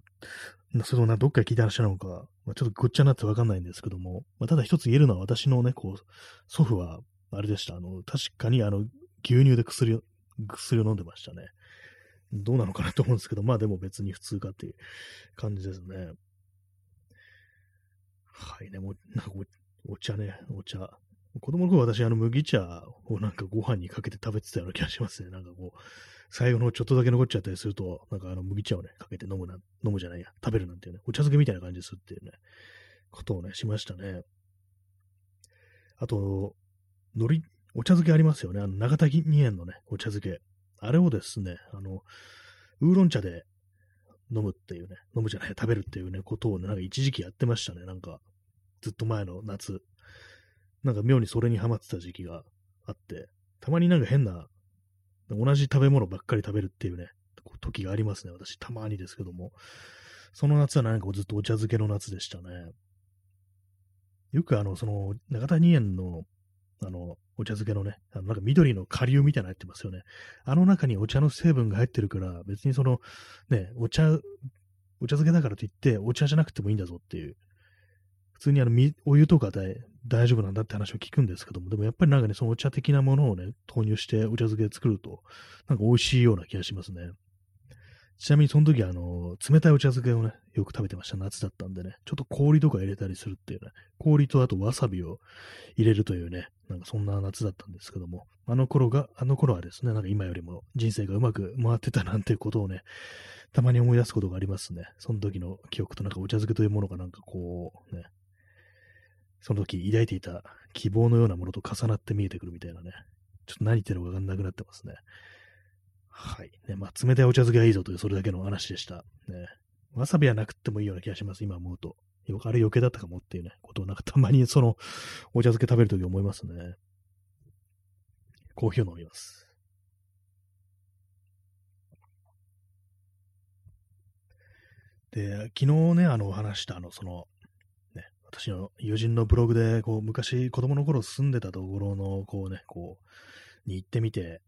それをなどっかで聞いた話なのか、まあ、ちょっとごっちゃになってわかんないんですけども、まあ、ただ一つ言えるのは私のね、こう、祖父は、あれでした。あの、確かにあの、牛乳で薬を、薬を飲んでましたね。どうなのかなと思うんですけど、まあでも別に普通かっていう感じですね。はいね、もう、なんかお茶ね、お茶。子供の頃私、あの麦茶をなんかご飯にかけて食べてたような気がしますね。なんかこう、最後のちょっとだけ残っちゃったりすると、なんかあの麦茶をね、かけて飲むな、飲むじゃないや、食べるなんていうね、お茶漬けみたいな感じですっていうね、ことをね、しましたね。あと、海苔、お茶漬けありますよね。あの、長滝2円のね、お茶漬け。あれをですね、あの、ウーロン茶で飲むっていうね、飲むじゃない、食べるっていうね、ことをね、なんか一時期やってましたね。なんか、ずっと前の夏。なんか妙にそれにハマってた時期があって、たまになんか変な、同じ食べ物ばっかり食べるっていうね、時がありますね。私、たまにですけども。その夏はなんかずっとお茶漬けの夏でしたね。よくあの、その、中谷園の、あの、お茶漬けのね、あのなんか緑の下流みたいなの入ってますよね。あの中にお茶の成分が入ってるから、別にその、ね、お茶、お茶漬けだからといって、お茶じゃなくてもいいんだぞっていう。普通にあの、お湯とかで大丈夫なんだって話を聞くんですけども、でもやっぱりなんかね、そのお茶的なものをね、投入してお茶漬け作ると、なんか美味しいような気がしますね。ちなみにその時、あの、冷たいお茶漬けをね、よく食べてました。夏だったんでね。ちょっと氷とか入れたりするっていうね。氷とあとわさびを入れるというね。なんかそんな夏だったんですけども。あの頃が、あの頃はですね、なんか今よりも人生がうまく回ってたなんていうことをね、たまに思い出すことがありますね。その時の記憶となんかお茶漬けというものがなんかこう、ね、その時抱いていた希望のようなものと重なって見えてくるみたいなね。ちょっと何言ってるのかわかんなくなってますね。はい。ね、まあ、冷たいお茶漬けがいいぞという、それだけの話でした。ね。わさびはなくてもいいような気がします、今思うと。あれ余計だったかもっていうね、ことをなんかたまにその、お茶漬け食べるとき思いますね。コーヒーを飲みます。で、昨日ね、あの、話した、あの、その、ね、私の友人のブログで、こう、昔、子供の頃住んでたところの、こうね、こう、に行ってみて、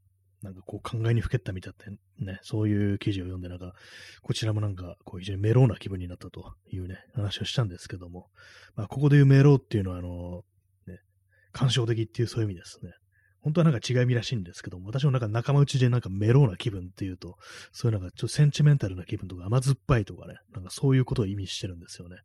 なんかこう考えにふけったみたいなね、そういう記事を読んで、なんか、こちらもなんか、こう非常にメローな気分になったというね、話をしたんですけども、まあ、ここで言うメローっていうのは、あの、ね、感傷的っていうそういう意味ですね。本当はなんか違い味らしいんですけども、私もなんか仲間内でなんかメローな気分っていうと、そういうなんかちょっとセンチメンタルな気分とか甘酸っぱいとかね、なんかそういうことを意味してるんですよね。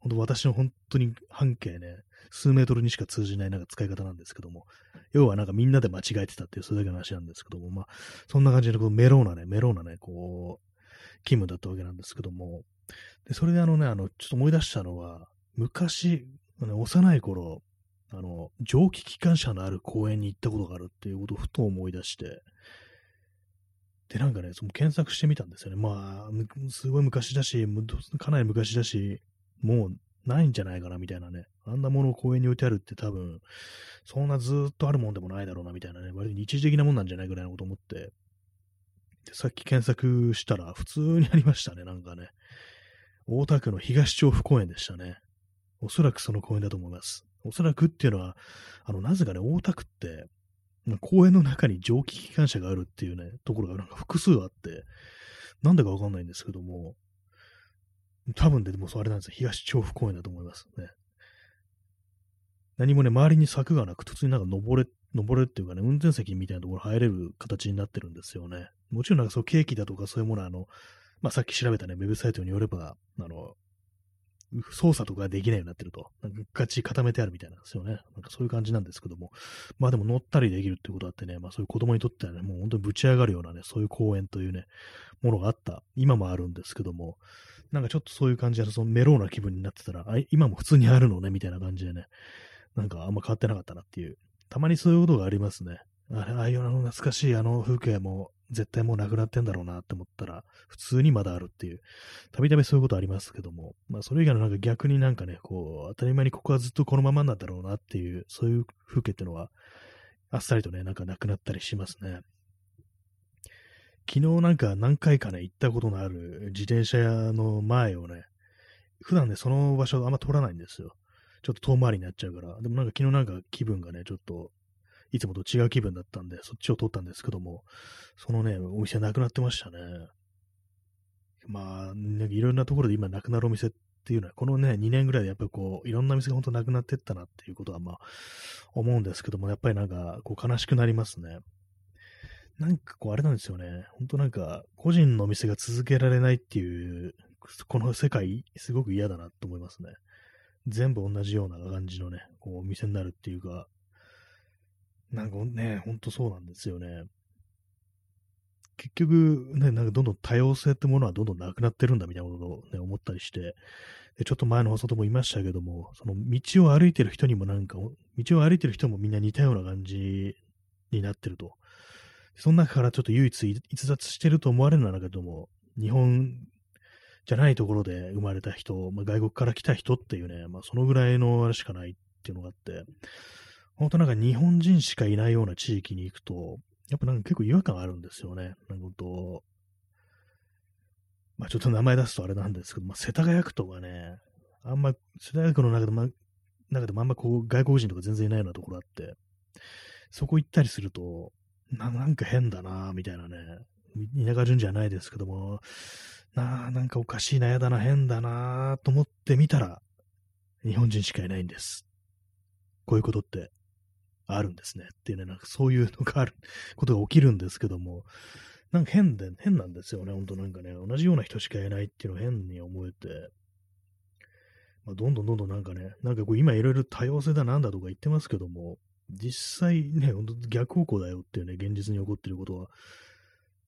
本当私の本当に半径ね、数メートルにしか通じないなんか使い方なんですけども、要はなんかみんなで間違えてたっていうそれだけの話なんですけども、まあ、そんな感じでこうメローなね、メローなね、こう、気分だったわけなんですけども、で、それであのね、あの、ちょっと思い出したのは、昔、ね、幼い頃、あの、蒸気機関車のある公園に行ったことがあるっていうことをふと思い出して、で、なんかね、その検索してみたんですよね。まあ、すごい昔だし、かなり昔だし、もうないんじゃないかなみたいなね。あんなものを公園に置いてあるって多分、そんなずっとあるもんでもないだろうなみたいなね。割と日常的なもんなんじゃないぐらいのこと思って。で、さっき検索したら普通にありましたね。なんかね。大田区の東調布公園でしたね。おそらくその公園だと思います。おそらくっていうのは、あの、なぜかね、大田区って、公園の中に蒸気機関車があるっていうね、ところがなんか複数あって、なんでかわかんないんですけども、多分で、でもそうあれなんですよ。東調布公園だと思いますね。何もね、周りに柵がなく、普通になんか登れ、登れっていうかね、運転席みたいなところ入れる形になってるんですよね。もちろんなんかそうケーキだとかそういうものは、あの、まあ、さっき調べたね、ウェブサイトによれば、あの、操作とかできないようになってると、なんかガチ固めてあるみたいなんですよね。なんかそういう感じなんですけども。まあでも乗ったりできるってことあってね、まあそういう子供にとってはね、もう本当にぶち上がるようなね、そういう公園というね、ものがあった、今もあるんですけども、なんかちょっとそういう感じで、そのメローな気分になってたら、あ今も普通にあるのね、みたいな感じでね、なんかあんま変わってなかったなっていう、たまにそういうことがありますね。あれ、ああいうの懐かしいあの風景も絶対もうなくなってんだろうなって思ったら、普通にまだあるっていう、たびたびそういうことありますけども、まあそれ以外のなんか逆になんかね、こう、当たり前にここはずっとこのままなんだろうなっていう、そういう風景ってのは、あっさりとね、なんかなくなったりしますね。昨日なんか何回かね、行ったことのある自転車屋の前をね、普段ね、その場所あんま通らないんですよ。ちょっと遠回りになっちゃうから。でもなんか昨日なんか気分がね、ちょっといつもと違う気分だったんで、そっちを取ったんですけども、そのね、お店なくなってましたね。まあ、ね、いろんなところで今なくなるお店っていうのは、このね、2年ぐらいでやっぱりこう、いろんな店が本当なくなってったなっていうことはまあ、思うんですけども、やっぱりなんか、こう悲しくなりますね。なんかこう、あれなんですよね。本当なんか、個人のお店が続けられないっていう、この世界、すごく嫌だなと思いますね。全部同じような感じのね、こう、お店になるっていうか、なんかね、ほんとそうなんですよね。結局、ね、なんかどんどん多様性ってものはどんどんなくなってるんだみたいなことを、ね、思ったりして、でちょっと前の放送でも言いましたけども、その道を歩いてる人にもなんか、道を歩いてる人もみんな似たような感じになってると。その中からちょっと唯一逸脱してると思われるんだけども、日本じゃないところで生まれた人、まあ、外国から来た人っていうね、まあそのぐらいのあれしかないっていうのがあって、本当なんか日本人しかいないような地域に行くと、やっぱなんか結構違和感あるんですよね。なんかと、まあちょっと名前出すとあれなんですけど、まあ世田谷区とかね、あんま、世田谷区の中で、ま、中でもあんまこう外国人とか全然いないようなところあって、そこ行ったりすると、ななんか変だなみたいなね、田舎順じゃないですけども、なあ、なんかおかしいな、やだな、変だなと思ってみたら、日本人しかいないんです。こういうことってあるんですね。っていうね、なんかそういうのがある、ことが起きるんですけども、なんか変で、変なんですよね。ほんとなんかね、同じような人しかいないっていうのを変に思えて、まあ、どんどんどんどんなんかね、なんかこう今いろいろ多様性だなんだとか言ってますけども、実際ね、ほんと逆方向だよっていうね、現実に起こってることは、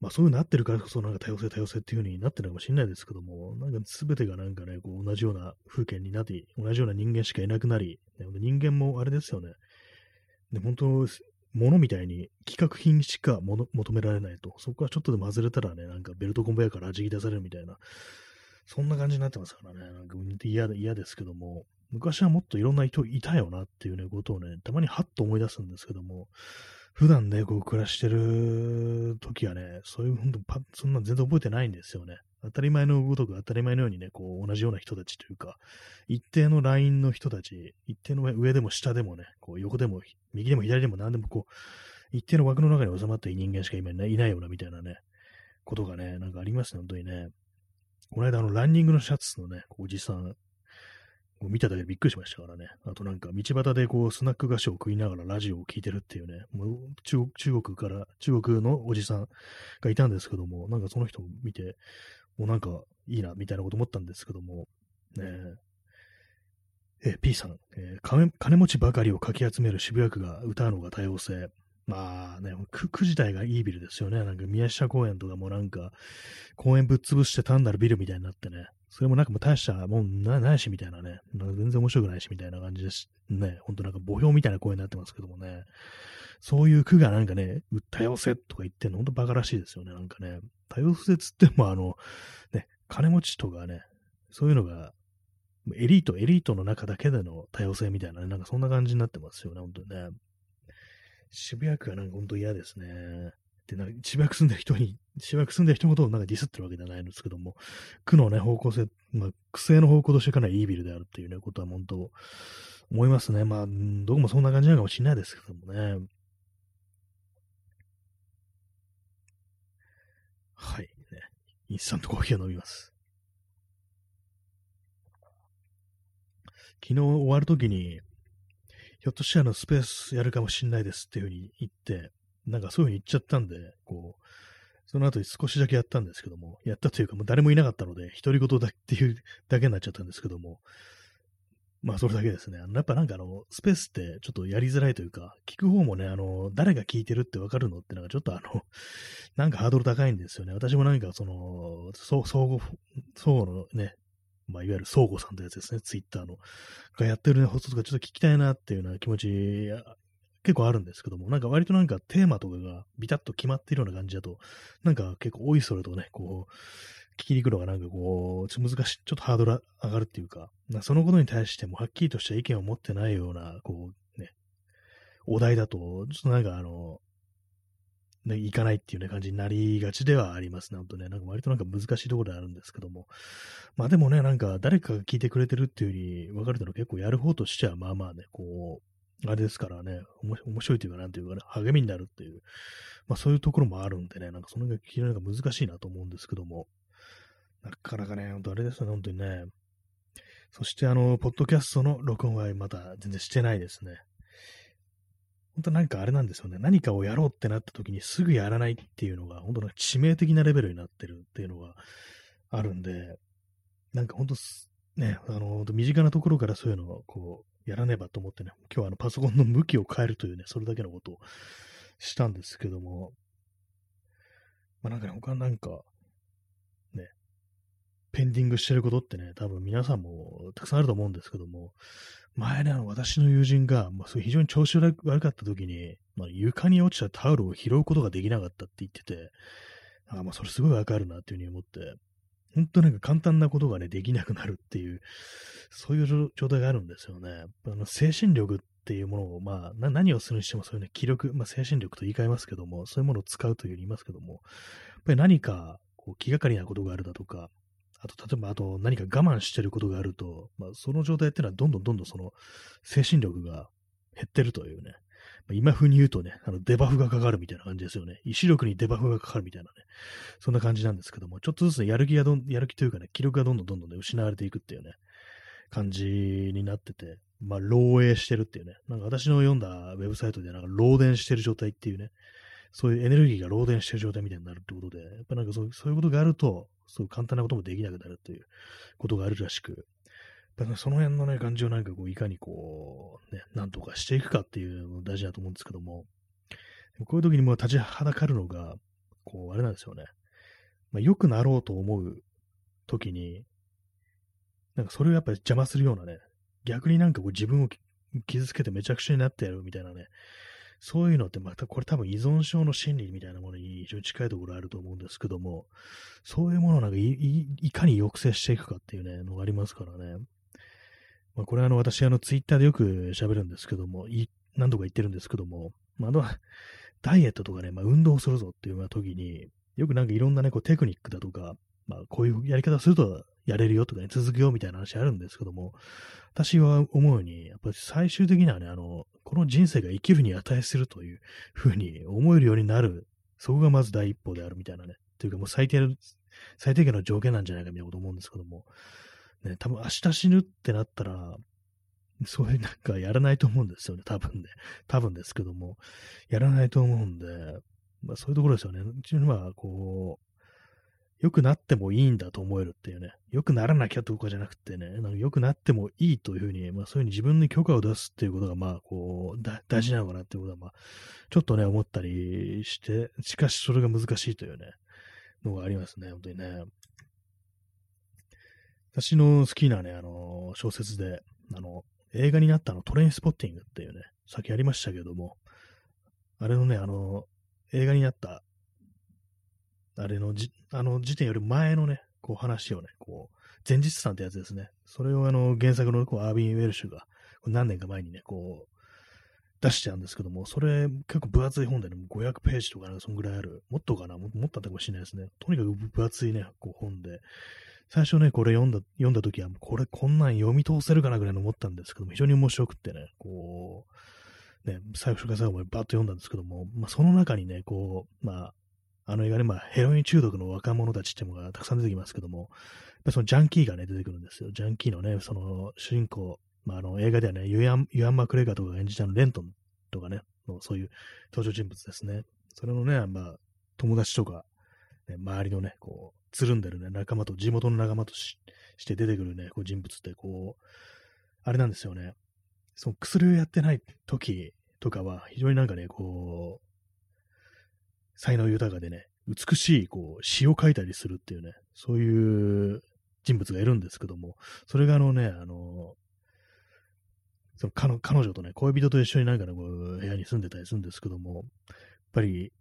まあそういうなってるからこそなんか多様性多様性っていう風になってるかもしれないですけども、なんか全てがなんかね、こう同じような風景になって、同じような人間しかいなくなり、人間もあれですよね。で、本当、物みたいに規格品しか求められないと。そこはちょっとでも外れたらね、なんかベルトコンベヤから弾き出されるみたいな、そんな感じになってますからね。なんか嫌嫌ですけども、昔はもっといろんな人いたよなっていうね、ことをね、たまにハッと思い出すんですけども、普段ね、こう暮らしてる時はね、そういう、本当そんな全然覚えてないんですよね。当たり前のごとく当たり前のようにね、こう同じような人たちというか、一定のラインの人たち、一定の上でも下でもね、こう横でも右でも左でも何でもこう、一定の枠の中に収まった人間しか今いないようなみたいなね、ことがね、なんかありますね、本当にね。この間、あの、ランニングのシャツのね、おじさん、見ただけでびっくりしましたからね。あとなんか道端でこうスナック菓子を食いながらラジオを聴いてるっていうね、もう中国から、中国のおじさんがいたんですけども、なんかその人を見て、もうなんかいいなみたいなこと思ったんですけども、ねえ、え P さん、えー金、金持ちばかりをかき集める渋谷区が歌うのが多様性。まあね、区区自体がいいビルですよね。なんか宮下公園とかもなんか、公園ぶっ潰して単なるビルみたいになってね、それもなんかもう大したもんないしみたいなね、なんか全然面白くないしみたいな感じですね。ほんとなんか墓標みたいな公園になってますけどもね、そういう区がなんかね、多様性とか言ってんのほんとバカらしいですよね。なんかね、多様性つってもあの、ね、金持ちとかね、そういうのが、エリート、エリートの中だけでの多様性みたいなね、なんかそんな感じになってますよね、本当にね。渋谷区はなんか本当嫌ですね。で、なんか渋谷区住んでる人に、渋谷区住んでる人のことをなんかディスってるわけじゃないんですけども、区のね、方向性、まあ、区政の方向としてかなりいいビルであるっていうね、ことは本当、思いますね。まあ、どこもそんな感じなのかもしれないですけどもね。はい、ね。インスタントコーヒーを飲みます。昨日終わるときに、ひょっとしてあのスペースやるかもしんないですっていうふうに言って、なんかそういうふうに言っちゃったんで、こう、その後に少しだけやったんですけども、やったというかもう誰もいなかったので、独り言だっていうだけになっちゃったんですけども、まあそれだけですね。やっぱなんかあの、スペースってちょっとやりづらいというか、聞く方もね、あの、誰が聞いてるってわかるのってなんかちょっとあの、なんかハードル高いんですよね。私もなんかその、相互、相互のね、まあ、いわゆる相互さんというやつですね、ツイッターの、がやってるね、放送とかちょっと聞きたいなっていうような気持ち、結構あるんですけども、なんか割となんかテーマとかがビタッと決まっているような感じだと、なんか結構多いそれとね、こう、聞きに行くのがなんかこう、ちょっと難しい、ちょっとハードル上がるっていうか、そのことに対してもはっきりとした意見を持ってないような、こう、ね、お題だと、ちょっとなんかあの、ね、いかないっていうね、感じになりがちではありますね。ほんとね、なんか割となんか難しいところであるんですけども。まあでもね、なんか誰かが聞いてくれてるっていう風に分かるの結構やる方としては、まあまあね、こう、あれですからね、面白いというか、なんていうかね、励みになるっていう、まあそういうところもあるんでね、なんかその辺が非常に難しいなと思うんですけども、なかなかね、ほんとあれですよね、本当にね。そしてあの、ポッドキャストの録音はまた全然してないですね。本当なんかあれなんですよね。何かをやろうってなった時にすぐやらないっていうのが、本当なんか致命的なレベルになってるっていうのがあるんで、なんか本当ね、あの、身近なところからそういうのをこう、やらねばと思ってね、今日はあのパソコンの向きを変えるというね、それだけのことをしたんですけども、まあなんかね、他なんか、ペンディングしてることってね、多分皆さんもたくさんあると思うんですけども、前ね、私の友人が、まあ、非常に調子悪かった時に、まあ、床に落ちたタオルを拾うことができなかったって言ってて、あまあそれすごいわかるなっていうふうに思って、本当なんか簡単なことがね、できなくなるっていう、そういう状態があるんですよね。あの精神力っていうものを、まあ、何をするにしてもそういうね、気力、まあ、精神力と言い換えますけども、そういうものを使うというふうに言いますけども、やっぱり何かこう気がかりなことがあるだとか、あと、例えば、あと何か我慢してることがあると、まあ、その状態っていうのはどんどんどんどんその精神力が減ってるというね、まあ、今風に言うとね、あのデバフがかかるみたいな感じですよね。意志力にデバフがかかるみたいなね、そんな感じなんですけども、ちょっとずつね、やる気がどん、やる気というかね、記録がどんどんどんどんね、失われていくっていうね、感じになってて、まあ、漏洩してるっていうね、なんか私の読んだウェブサイトでなんか漏電してる状態っていうね、そういうエネルギーが漏電してる状態みたいになるってことで、やっぱなんかそうそういうことがあると、そう簡単なこともできなくなるということがあるらしく、やっぱその辺のね、感じをなんかこう、いかにこう、ね、なんとかしていくかっていうのも大事だと思うんですけども、こういう時にもう立ちはだかるのが、こう、あれなんですよね。まあ、良くなろうと思う時に、なんかそれをやっぱり邪魔するようなね、逆になんかこう自分を傷つけてめちゃくちゃになってやるみたいなね、そういうのってまたこれ多分依存症の心理みたいなものに非常に近いところあると思うんですけども、そういうものをなんかいかに抑制していくかっていうね、のがありますからね。まあ、これはあの私あのツイッターでよく喋るんですけども、何度か言ってるんですけども、まあ、あの、ダイエットとかね、まあ、運動するぞっていうような時に、よくなんかいろんなね、こうテクニックだとか、まあ、こういうやり方するとやれるよとかね、続くよみたいな話あるんですけども、私は思うように、やっぱり最終的にはね、あの、この人生が生きるに値するというふうに思えるようになる、そこがまず第一歩であるみたいなね、というかもう最低、最低限の条件なんじゃないかみたいなこと思うんですけども、ね、多分明日死ぬってなったら、そういうなんかやらないと思うんですよね、多分ね。多分ですけども、やらないと思うんで、まあそういうところですよね。うちには、こう、良くなってもいいんだと思えるっていうね、良くならなきゃとかじゃなくてね、なんか良くなってもいいというふうに、まあそういうふうに自分に許可を出すっていうことが、まあこう、大事なのかなっていうことは、まあ、ちょっとね、思ったりして、しかしそれが難しいというね、のがありますね、本当にね。私の好きなね、あの、小説で、あの、映画になったのトレインスポッティングっていうね、さっきありましたけども、あれのね、あの、映画になったあれのじ、あの時点より前のね、こう話をね、こう、前日さんってやつですね。それをあの原作のこうアービン・ウェルシュが何年か前にね、こう、出しちゃうんですけども、それ結構分厚い本でね、500ページとかね、そんぐらいある。もっとかな？もっとあったかもしれないですね。とにかく分厚いね、こう本で。最初ね、これ読んだ、読んだ時は、これこんなん読み通せるかなぐらいの思ったんですけども、非常に面白くってね、こう、ね、最初から最後までバッと読んだんですけども、まあ、その中にね、こう、まあ、あの映画で、まあ、ヘロイン中毒の若者たちっていうのがたくさん出てきますけども、やっぱそのジャンキーがね、出てくるんですよ。ジャンキーのね、その主人公、まあ、あの映画ではね、ユアン・ユアンマクレガーとか演じたのレントンとかね、のそういう登場人物ですね。それのね、まあ、友達とか、ね、周りのね、こう、つるんでるね、仲間と、地元の仲間として出てくるね、こう人物って、こう、あれなんですよね。その薬をやってない時とかは、非常になんかね、こう、才能豊かでね、美しいこう詩を書いたりするっていうね、そういう人物がいるんですけども、それがあのね、あの、その彼女とね、恋人と一緒になんかね、こう部屋に住んでたりするんですけども、やっぱり、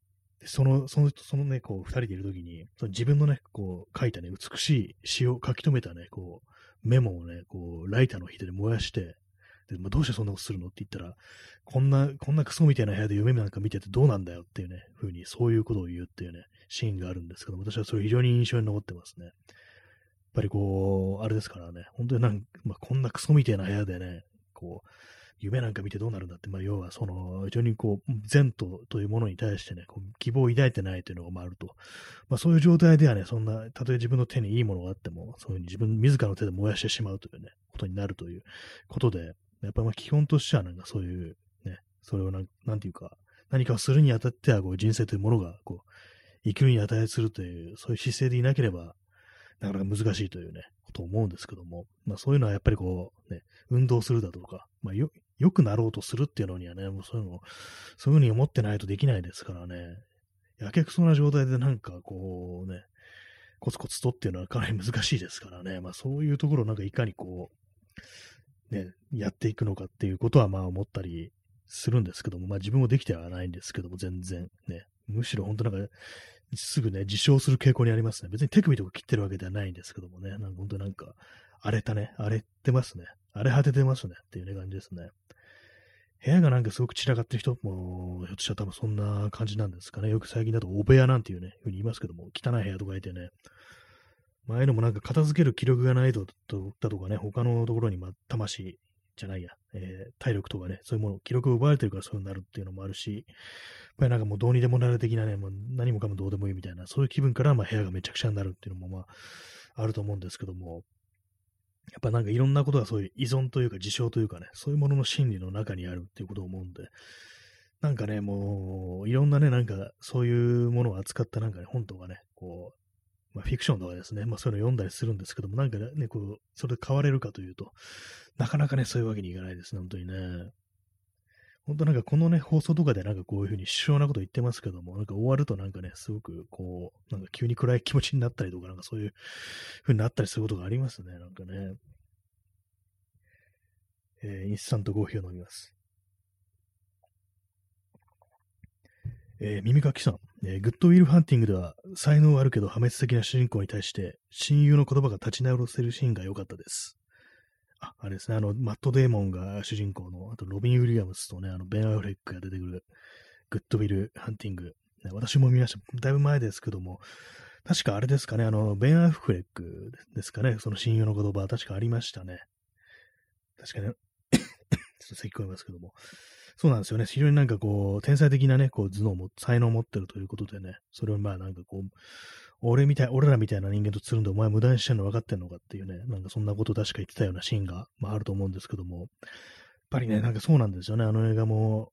その、その、そのね、こう、二人でいるときに、その自分のね、こう、書いたね、美しい詩を書き留めたね、こう、メモをね、こう、ライターの火で燃やして、で、まあ、どうしてそんなことするの？って言ったら、こんな、こんなクソみたいな部屋で夢なんか見ててどうなんだよっていうね、ふうに、そういうことを言うっていうね、シーンがあるんですけど、私はそれ非常に印象に残ってますね。やっぱりこう、あれですからね、本当になんか、まあ、こんなクソみたいな部屋でね、こう、夢なんか見てどうなるんだって、まあ、要はその、非常にこう、善とというものに対してね、こう希望を抱いてないというのがあると。まあ、そういう状態ではね、そんな、たとえ自分の手にいいものがあっても、そういうふうに自分自らの手で燃やしてしまうというね、ことになるということで、やっぱまあ基本としてはなんかそういう、ね、それをなん、なんていうか、何かをするにあたってはこう人生というものが、こう、生きるに値するという、そういう姿勢でいなければ、なかなか難しいというね、ことを思うんですけども、まあそういうのはやっぱりこう、ね、運動するだとか、まあよ、良くなろうとするっていうのにはね、もうそういうの、そういうふうに思ってないとできないですからね、やけくそな状態でなんかこうね、コツコツとっていうのはかなり難しいですからね、まあそういうところをなんかいかにこう、ね、やっていくのかっていうことはまあ思ったりするんですけども、まあ自分もできてはないんですけども、全然ね、むしろ本当なんか、すぐね、自傷する傾向にありますね。別に手首とか切ってるわけではないんですけどもね、なんか本当なんか、荒れたね、荒れてますね。荒れ果ててますねっていうね、感じですね。部屋がなんかすごく散らかってる人も、ひょっとしたら多分そんな感じなんですかね。よく最近だと、お部屋なんていうね、ふうに言いますけども、汚い部屋とかいてね、前のもなんか片付ける気力がないとだとかね、他のところに、ま、魂じゃないや、えー、体力とかね、そういうもの、記録を奪われてるからそういうになるっていうのもあるし、やっぱりなんかもうどうにでもなる的なね、もう何もかもどうでもいいみたいな、そういう気分からまあ部屋がめちゃくちゃになるっていうのもまあ、あると思うんですけども、やっぱなんかいろんなことがそういう依存というか事象というかね、そういうものの心理の中にあるっていうことを思うんで、なんかね、もう、いろんなね、なんかそういうものを扱ったなんかね、本とかね、こう、まあ、フィクションとかですね、まあ、そういうの読んだりするんですけども、なんかね、こう、それで変われるかというと、なかなかね、そういうわけにいかないですね、本当にね。本当なんかこのね、放送とかでなんかこういうふうに主張なこと言ってますけども、なんか終わるとなんかね、すごくこう、なんか急に暗い気持ちになったりとか、なんかそういうふうになったりすることがありますね、なんかね。えー、インスタントコーヒーを飲みます。えー、耳かきさん、えー、グッドウィル・ハンティングでは、才能あるけど破滅的な主人公に対して、親友の言葉が立ち直せるシーンが良かったです。あ、あれですね、あの、マット・デーモンが主人公の、あとロビン・ウィリアムスとね、あの、ベン・アフレックが出てくる、グッドウィル・ハンティング。私も見ました。だいぶ前ですけども、確かあれですかね、あの、ベン・アフレックですかね、その親友の言葉、確かありましたね。確かに、ちょっと咳込みますけども。そうなんですよね。非常になんかこう、天才的なね、こう、頭脳も、才能を持ってるということでね、それをまあなんかこう、俺みたい、俺らみたいな人間とつるんでお前無駄にしてんの分かってんのかっていうね、なんかそんなこと確か言ってたようなシーンが、まああると思うんですけども、やっぱりね、なんかそうなんですよね、あの映画も、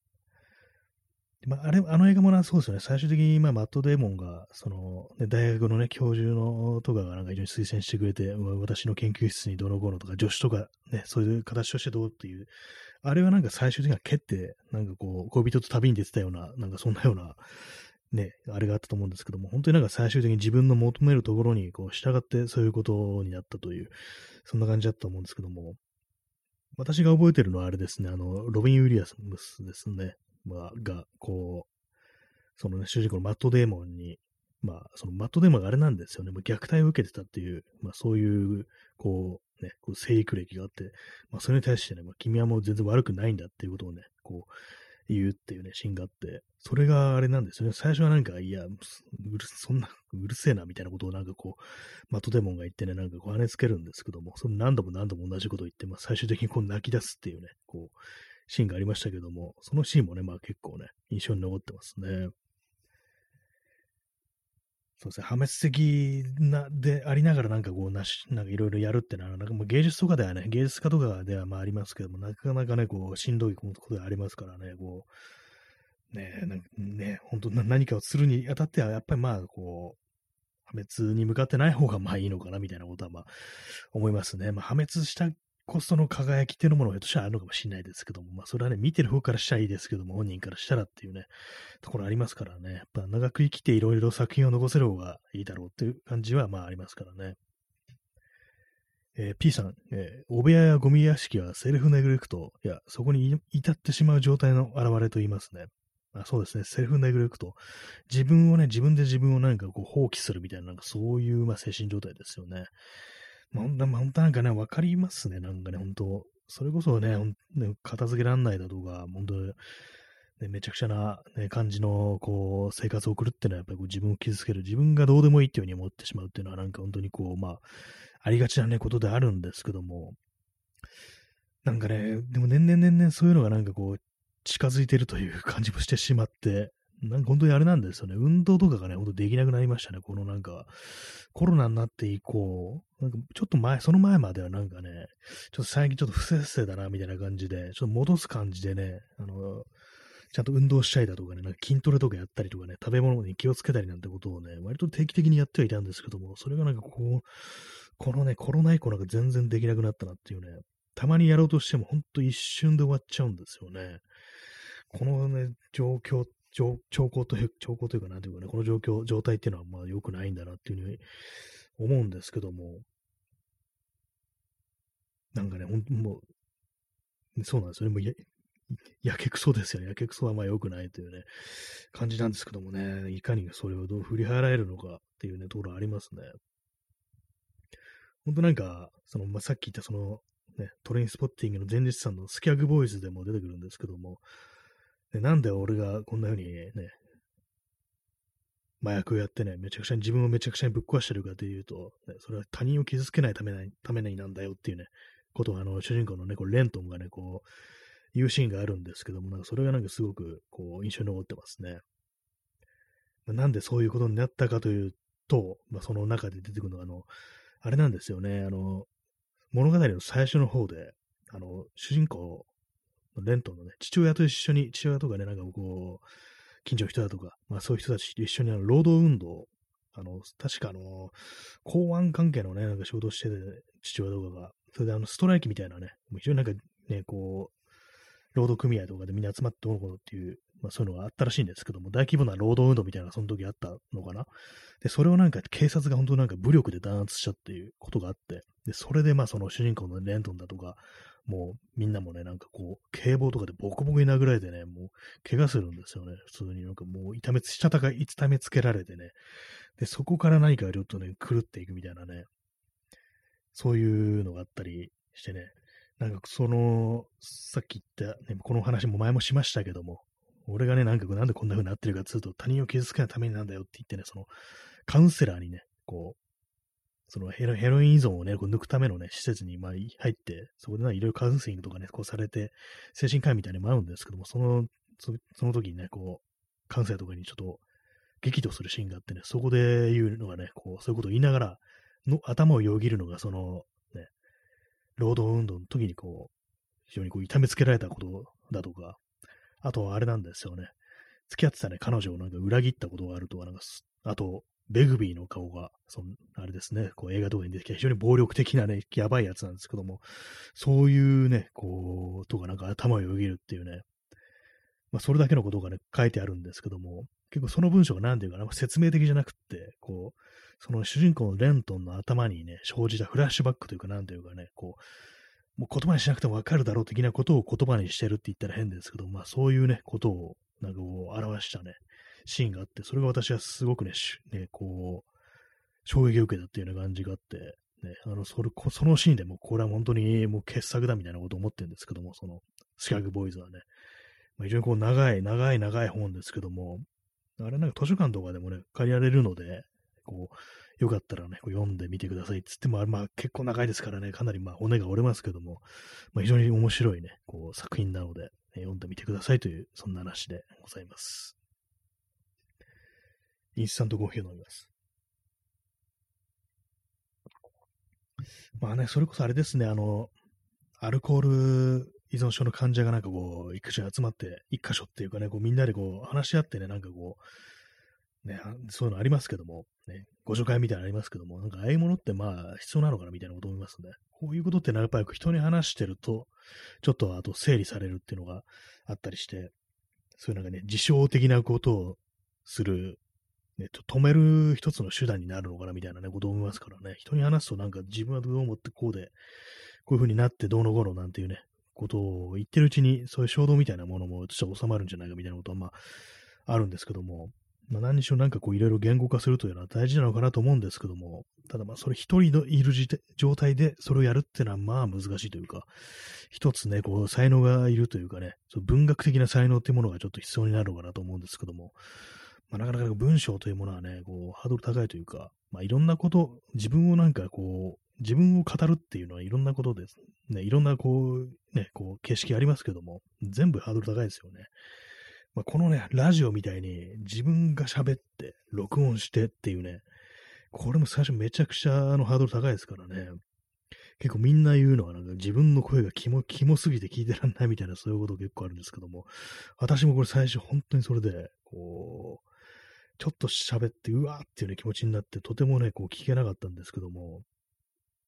まあ、あれ、あの映画もな、そうですよね。最終的に、まあ、マット・デーモンが、その、ね、大学のね、教授のとかがなんか非常に推薦してくれて、私の研究室にどの頃とか、助手とか、ね、そういう形としてどうっていう、あれはなんか最終的には蹴って、なんかこう、恋人と旅に出てたような、なんかそんなような、ね、あれがあったと思うんですけども、本当になんか最終的に自分の求めるところに、こう、従ってそういうことになったという、そんな感じだったと思うんですけども、私が覚えてるのはあれですね、あの、ロビン・ウィリアムスですね。まあ、が、こう、そのね、主人公のマットデーモンに、まあ、そのマットデーモンがあれなんですよね、もう虐待を受けてたっていう、まあそういう、こう、ね、こう生育歴があって、まあそれに対してね、まあ君はもう全然悪くないんだっていうことをね、こう、言うっていうね、シーンがあって、それがあれなんですよね。最初はなんか、いや、うる、そんな、うるせえな、みたいなことをなんかこう、マットデモンが言ってね、なんかこう、跳ねつけるんですけども、それ何度も何度も同じことを言って、まあ、最終的にこう、泣き出すっていうね、こう、シーンがありましたけども、そのシーンもね、まあ結構ね、印象に残ってますね。そうですね、破滅的な、でありながらなんかこう、なし、なんかいろいろやるってのは、なんかもう芸術とかではね、芸術家とかではまあありますけども、なかなかね、こう、しんどいことがありますからね、こう、ね、なんかね、本当何かをするにあたっては、やっぱりまあ、こう、破滅に向かってない方がまあいいのかな、みたいなことはまあ、思いますね。まあ、破滅したコストの輝きっていうのもひょっとしたらあるのかもしれないですけども、まあそれはね、見てる方からしたらいいですけども、本人からしたらっていうね、ところありますからね、やっぱ長く生きていろいろ作品を残せる方がいいだろうっていう感じはまあありますからね。えー、P さん、えー、お部屋やゴミ屋敷はセルフネグレクトいやそこに至ってしまう状態の現れと言いますね。あそうですね、セルフネグレクト。自分をね、自分で自分をなんかこう放棄するみたいな、なんかそういう、まあ、精神状態ですよね。本当本当なんかね、わかりますね、なんかね、本当。それこそね、ね片付けらんないだとか、本当ね、めちゃくちゃな、ね、感じの、こう、生活を送るっていうのは、やっぱりこう自分を傷つける、自分がどうでもいいっていうふうに思ってしまうっていうのは、なんか本当にこう、まあ、ありがちなね、ことであるんですけども、なんかね、でも年々年々そういうのがなんかこう、近づいてるという感じもしてしまって、なんか本当にあれなんですよね。運動とかがね、ほんとできなくなりましたね。このなんか、コロナになって以降、なんかちょっと前、その前まではなんかね、ちょっと最近ちょっと不節制だな、みたいな感じで、ちょっと戻す感じでね、あの、ちゃんと運動したいだとかね、なんか筋トレとかやったりとかね、食べ物に気をつけたりなんてことをね、割と定期的にやってはいたんですけども、それがなんかこう、このね、コロナ以降なんか全然できなくなったなっていうね、たまにやろうとしてもほんと一瞬で終わっちゃうんですよね。このね、状況っ兆候という、兆候というか、なんていうかね、この状況、状態っていうのはまあ良くないんだなっていうふうに思うんですけども、なんかね、ほんもう、そうなんですよね。もうや、やけくそですよね。やけくそはまあ良くないというね、感じなんですけどもね、いかにそれをどう振り払えるのかっていうね、ところありますね。ほんとなんか、その、まあ、さっき言ったその、ね、トレインスポッティングの前日さんのスキャグボーイズでも出てくるんですけども、でなんで俺がこんな風にね、麻薬をやってね、めちゃくちゃに自分をめちゃくちゃにぶっ壊してるかというと、ね、それは他人を傷つけないためなためになんだよっていうね、ことをあの、主人公のね、こうレントンがね、こう、言うシーンがあるんですけども、なんかそれがなんかすごく、こう、印象に残ってますね。まあ、なんでそういうことになったかというと、まあ、その中で出てくるのは、あの、あれなんですよね、あの、物語の最初の方で、あの、主人公レントンのね、父親と一緒に、父親とかね、なんかこう、近所の人だとか、まあそういう人たちと一緒にあの労働運動、あの、確かあの、公安関係のね、なんか仕事をしてて、父親とかが、それであの、ストライキみたいなね、もう非常になんかね、こう、労働組合とかでみんな集まってどうこうっていう、まあそういうのがあったらしいんですけども、大規模な労働運動みたいなその時あったのかな。で、それをなんか警察が本当なんか武力で弾圧したっていうことがあって、で、それでまあその主人公のレントンだとか、もうみんなもね、なんかこう、警棒とかでボコボコに殴られてね、もう怪我するんですよね。普通になんかもう痛めつ、したたか、痛めつけられてね。で、そこから何かちょっとね、狂っていくみたいなね、そういうのがあったりしてね、なんかその、さっき言った、ね、この話も前もしましたけども、俺がね、なんかなんでこんな風になってるかっつうと、他人を傷つけないためになんだよって言ってね、その、カウンセラーにね、こう、そのヘロヘロイン依存をね、こう抜くためのね、施設にまあ入って、そこでいろいろカウンセリングとかね、こうされて、精神科医みたいにも会うんですけども、その、そその時にね、こう、カウンセラーとかにちょっと激怒するシーンがあってね、そこで言うのがね、こう、そういうことを言いながら、の頭をよぎるのが、その、ね、労働運動の時にこう、非常にこう痛めつけられたことだとか、あとはあれなんですよね。付き合ってたね、彼女をなんか裏切ったことがあるとか、なんか、あと、ベグビーの顔が、その、あれですね、こう映画とかに出てきた非常に暴力的なね、やばいやつなんですけども、そういうね、こう、とかなんか頭をよぎるっていうね、まあ、それだけのことがね、書いてあるんですけども、結構その文章が何ていうかな、説明的じゃなくって、こう、その主人公のレントンの頭にね、生じたフラッシュバックというか、なんていうかね、こう、もう言葉にしなくてもわかるだろう的なことを言葉にしてるって言ったら変ですけど、まあそういうね、ことを、なんかこう、表したね、シーンがあって、それが私はすごくね、ねこう、衝撃を受けたっていうような感じがあって、ね、あの、それ、そのシーンでもこれは本当にもう傑作だみたいなことを思ってるんですけども、その、スキャグボーイズはね、まあ、非常にこう長い、長い、長い本ですけども、あれなんか図書館とかでもね、借りられるので、こう、よかったらね、こう読んでみてくださいっつっても、まあ結構長いですからね、かなりまあ骨が折れますけども、まあ、非常に面白いね、こう作品なので、ね、読んでみてくださいという、そんな話でございます。インスタントコーヒーを飲みます。まあね、それこそあれですね、あの、アルコール依存症の患者がなんかこう、一箇所集まって、一箇所っていうかね、こうみんなでこう話し合ってね、なんかこう、ね、そういうのありますけども、ね、ご助会みたいなのありますけども、なんかああいうものってまあ必要なのかなみたいなこと思いますね。こういうことってやっぱり人に話してると、ちょっとあと整理されるっていうのがあったりして、そういうなんかね、自傷的なことをする、ね、止める一つの手段になるのかなみたいなね、ことを思いますからね、人に話すとなんか自分はどう思ってこうで、こういう風になってどうのこうのなんていうね、ことを言ってるうちに、そういう衝動みたいなものもちょっと収まるんじゃないかみたいなことは、まあ、あるんですけども、まあ、何にしろなんかこういろいろ言語化するというのは大事なのかなと思うんですけども、ただまあそれ一人のいる状態でそれをやるっていうのはまあ難しいというか、一つね、こう才能がいるというかね、そ文学的な才能っていうものがちょっと必要になるのかなと思うんですけども、まあ、なかなか文章というものはね、こうハードル高いというか、まあいろんなこと、自分をなんかこう、自分を語るっていうのはいろんなことです。ね、いろんなこう、ね、こう、景色ありますけども、全部ハードル高いですよね。まあ、このね、ラジオみたいに自分が喋って、録音してっていうね、これも最初めちゃくちゃのハードル高いですからね。結構みんな言うのはなんか自分の声がキモ、キモすぎて聞いてらんないみたいなそういうこと結構あるんですけども、私もこれ最初本当にそれで、こう、ちょっと喋って、うわーっていうね気持ちになって、とてもね、こう聞けなかったんですけども、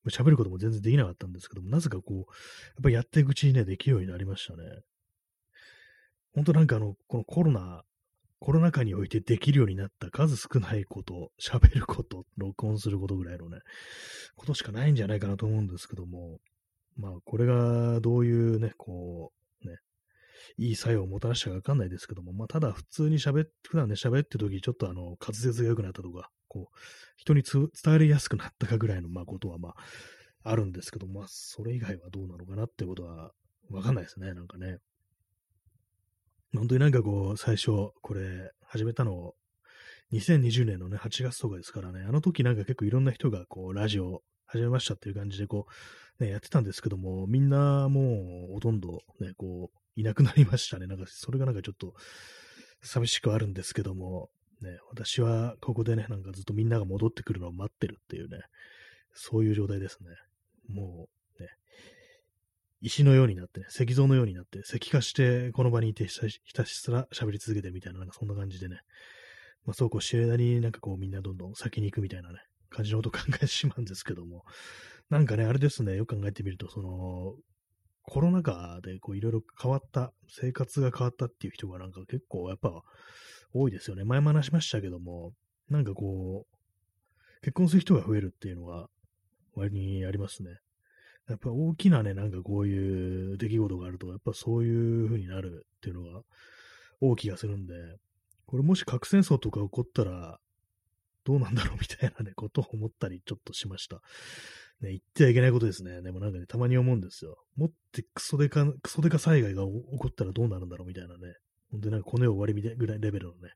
喋ることも全然できなかったんですけども、なぜかこう、やっぱりやっていくうちにね、できるようになりましたね。本当なんかあの、このコロナ、コロナ禍においてできるようになった数少ないこと、喋ること、録音することぐらいのね、ことしかないんじゃないかなと思うんですけども、まあ、これがどういうね、こう、いい作用をもたらしたかわかんないですけども、まあ、ただ普通に喋って、普段ね、喋ってる時ちょっとあの、滑舌が良くなったとか、こう、人に伝わりやすくなったかぐらいの、まあ、ことは、まあ、あるんですけど、まあ、それ以外はどうなのかなってことは、わかんないですね、なんかね。本当になんかこう、最初、これ、始めたの、2020年のね、8月とかですからね、あの時なんか結構いろんな人がこう、ラジオ始めましたっていう感じでこう、ね、やってたんですけども、みんなもうほとんどね、こう、いなくなりましたね。なんか、それがなんかちょっと、寂しくあるんですけども、ね、私はここでね、なんかずっとみんなが戻ってくるのを待ってるっていうね、そういう状態ですね。もう、ね、石のようになってね、石像のようになって、石化してこの場にいてひたすら喋り続けてみたいな、なんかそんな感じでね、まあそうこうしてる間になんかこうみんなどんどん先に行くみたいなね、感じのことを考えてしまうんですけども、なんかね、あれですね、よく考えてみると、その、コロナ禍でこういろいろ変わった、生活が変わったっていう人がなんか結構やっぱ多いですよね。前も話しましたけども、なんかこう、結婚する人が増えるっていうのが割にありますね。やっぱ大きなね、なんかこういう出来事があると、やっぱそういう風になるっていうのが大きい気がするんで、これもし核戦争とか起こったら、どうなんだろうみたいなね、ことを思ったりちょっとしました。ね、言ってはいけないことですね。でもなんかね、たまに思うんですよ。もってクソデカ、クソデカ災害が起こったらどうなるんだろうみたいなね。本当になんかこの世終わりみたいぐらいレベルのね。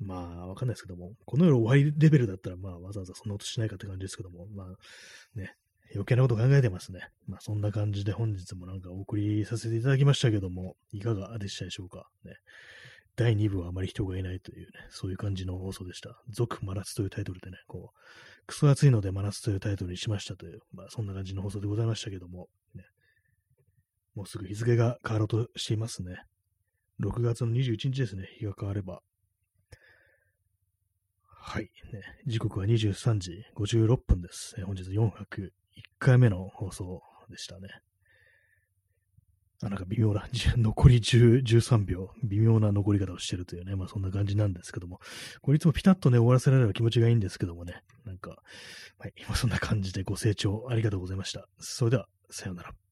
まあ、わかんないですけども、この世終わりレベルだったら、まあ、わざわざそんなことしないかって感じですけども、まあ、ね、余計なこと考えてますね。まあ、そんな感じで本日もなんかお送りさせていただきましたけども、いかがでしたでしょうか。ね。第2部はあまり人がいないというね、そういう感じの放送でした。続真夏というタイトルでね、こう、クソ暑いので真夏というタイトルにしましたという、まあそんな感じの放送でございましたけども、ね、もうすぐ日付が変わろうとしていますね。6月の21日ですね。日が変われば。はい。ね、時刻は23時56分です。本日401回目の放送でしたね。あなんか微妙な、残り10 13秒、微妙な残り方をしてるというね、まあそんな感じなんですけども、これいつもピタッとね、終わらせられれば気持ちがいいんですけどもね、なんか、はい、今そんな感じでご清聴ありがとうございました。それでは、さようなら。